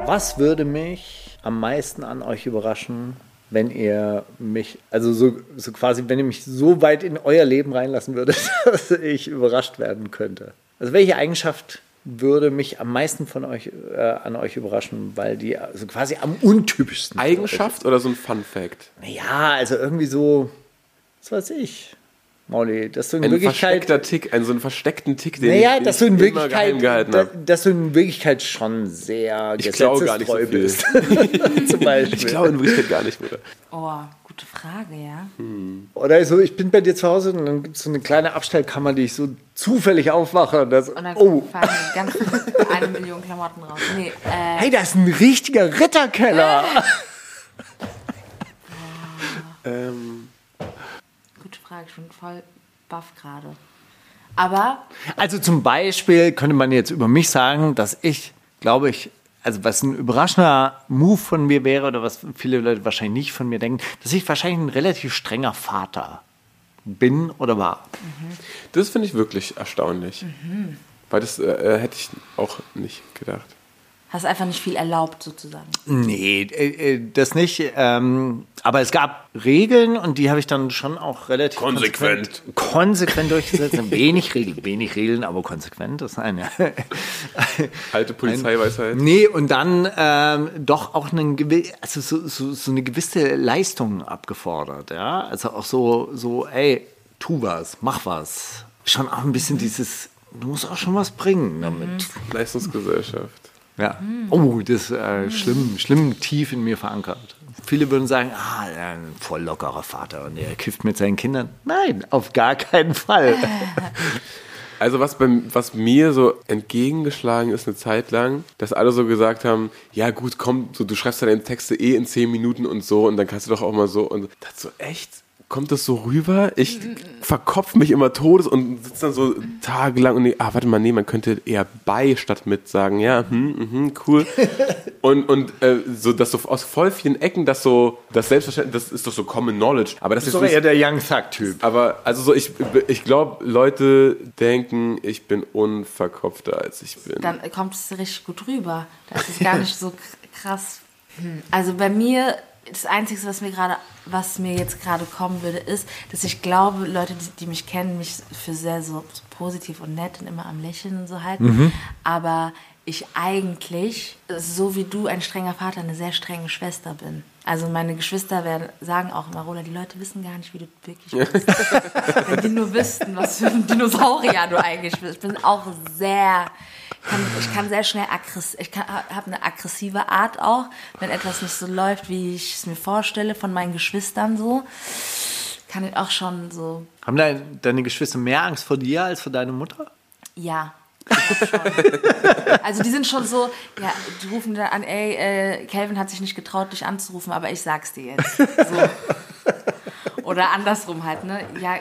Was würde mich am meisten an euch überraschen, wenn ihr mich, also so, so quasi, wenn ihr mich so weit in euer Leben reinlassen würdet, dass ich überrascht werden könnte. Also welche Eigenschaft würde mich am meisten von euch äh, an euch überraschen, weil die also quasi am untypischsten. Eigenschaft oder so ein Fun Fact? Ja, also irgendwie so, was weiß ich, Mauli, dass du in Ein Wirklichkeit versteckter Tick, einen so einen versteckten Tick, den naja, ich, dass du in ich immer geheim Wirklichkeit, gehalten da, habe. dass du in Wirklichkeit schon sehr Ich glaube gar nicht so viel. bist. Zum Beispiel. Ich glaube in Wirklichkeit gar nicht, Bruder. Oh, gute Frage, ja. Oder so, ich bin bei dir zu Hause und dann gibt es so eine kleine Abstellkammer, die ich so zufällig aufwache und das, Und dann oh, fallen ganz eine Million Klamotten raus. Nee, äh, hey, das ist ein richtiger Ritterkeller. Ähm, gute Frage, ich bin voll baff gerade. Aber Also zum Beispiel könnte man jetzt über mich sagen, dass ich, glaube ich, also was ein überraschender Move von mir wäre oder was viele Leute wahrscheinlich nicht von mir denken, dass ich wahrscheinlich ein relativ strenger Vater bin oder war. das finde ich wirklich erstaunlich. Weil das äh, hätte ich auch nicht gedacht. Hast einfach nicht viel erlaubt, sozusagen. Nee, äh, äh, das nicht. Ähm, aber es gab Regeln und die habe ich dann schon auch relativ Konsequent. konsequent, konsequent durchgesetzt. wenig Regeln, wenig Regeln, aber konsequent. Das ist eine. Alte Polizeiweisheit. Nee, und dann ähm, doch auch einen, also so, so, so eine gewisse Leistung abgefordert. Ja? Also auch so, so, ey, tu was, mach was. Schon auch ein bisschen dieses, du musst auch schon was bringen damit. Leistungsgesellschaft. Ja. Oh, das ist äh, schlimm, schlimm tief in mir verankert. Viele würden sagen, ah, ein voll lockerer Vater und er kifft mit seinen Kindern. Nein, auf gar keinen Fall. Also was, beim, was mir so entgegengeschlagen ist eine Zeit lang, dass alle so gesagt haben, ja gut, komm, so, du schreibst deine Texte eh in zehn Minuten und so und dann kannst du doch auch mal so und das so echt, kommt das so rüber? Ich verkopf mich immer todes und sitze dann so tagelang und nee, ah, warte mal, nee, man könnte eher bei statt mit sagen, ja, hm, mhm, cool. Und, und äh, so, dass so aus voll vielen Ecken, das so, das Selbstverständlich, das ist doch so Common Knowledge, aber das Das ist ist doch eher der Young Thug-Typ. aber also so, ich, ich glaube, Leute denken, ich bin unverkopfter als ich bin. Dann kommt es richtig gut rüber. Das ist gar nicht so krass. Hm. Also bei mir, das Einzige, was mir gerade, was mir jetzt gerade kommen würde, ist, dass ich glaube, Leute, die, die mich kennen, mich für sehr so, positiv und nett und immer am Lächeln und so halten. Aber ich eigentlich, so wie du ein strenger Vater, eine sehr strenge Schwester bin. Also meine Geschwister werden, sagen auch immer, Rola, die Leute wissen gar nicht, wie du wirklich bist. Wenn die nur wüssten, was für ein Dinosaurier du eigentlich bist. Ich bin auch sehr, kann, ich kann sehr schnell aggressiv, ich habe eine aggressive Art auch, wenn etwas nicht so läuft, wie ich es mir vorstelle, von meinen Geschwistern so, kann ich auch schon so, Haben dein, deine Geschwister mehr Angst vor dir als vor deiner Mutter? ja. Also die sind schon so, ja, die rufen dann an, ey, äh, Calvin hat sich nicht getraut, dich anzurufen, aber ich sag's dir jetzt. So. Oder andersrum halt, ne? Ja,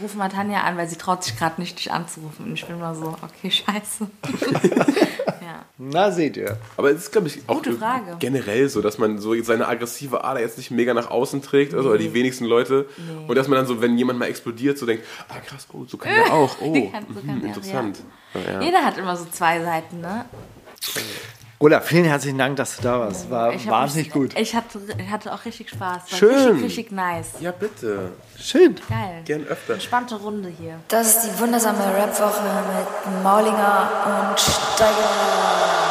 ruf mal Tanja an, weil sie traut sich gerade nicht, dich anzurufen. Und ich bin mal so, okay, scheiße. ja. Na, seht ihr. Aber es ist, glaube ich, auch Gute Frage. generell so, dass man so seine aggressive Ader jetzt nicht mega nach außen trägt, also, oder die wenigsten Leute. Und dass man dann so, wenn jemand mal explodiert, so denkt, ah krass, oh, so kann der auch. Oh, Kann- so kann hm, der, interessant. Ja. Ja. Jeder hat immer so zwei Seiten, ne? Oder vielen herzlichen Dank, dass du da warst. War Ich wahnsinnig mich- gut. Ich hatte, ich hatte auch richtig Spaß. War Schön. Richtig, richtig nice. ja, bitte. Schön. Geil. Gern öfter. Entspannte Runde hier. Das ist die wundersame Rapwoche mit Maulinger und Steiger.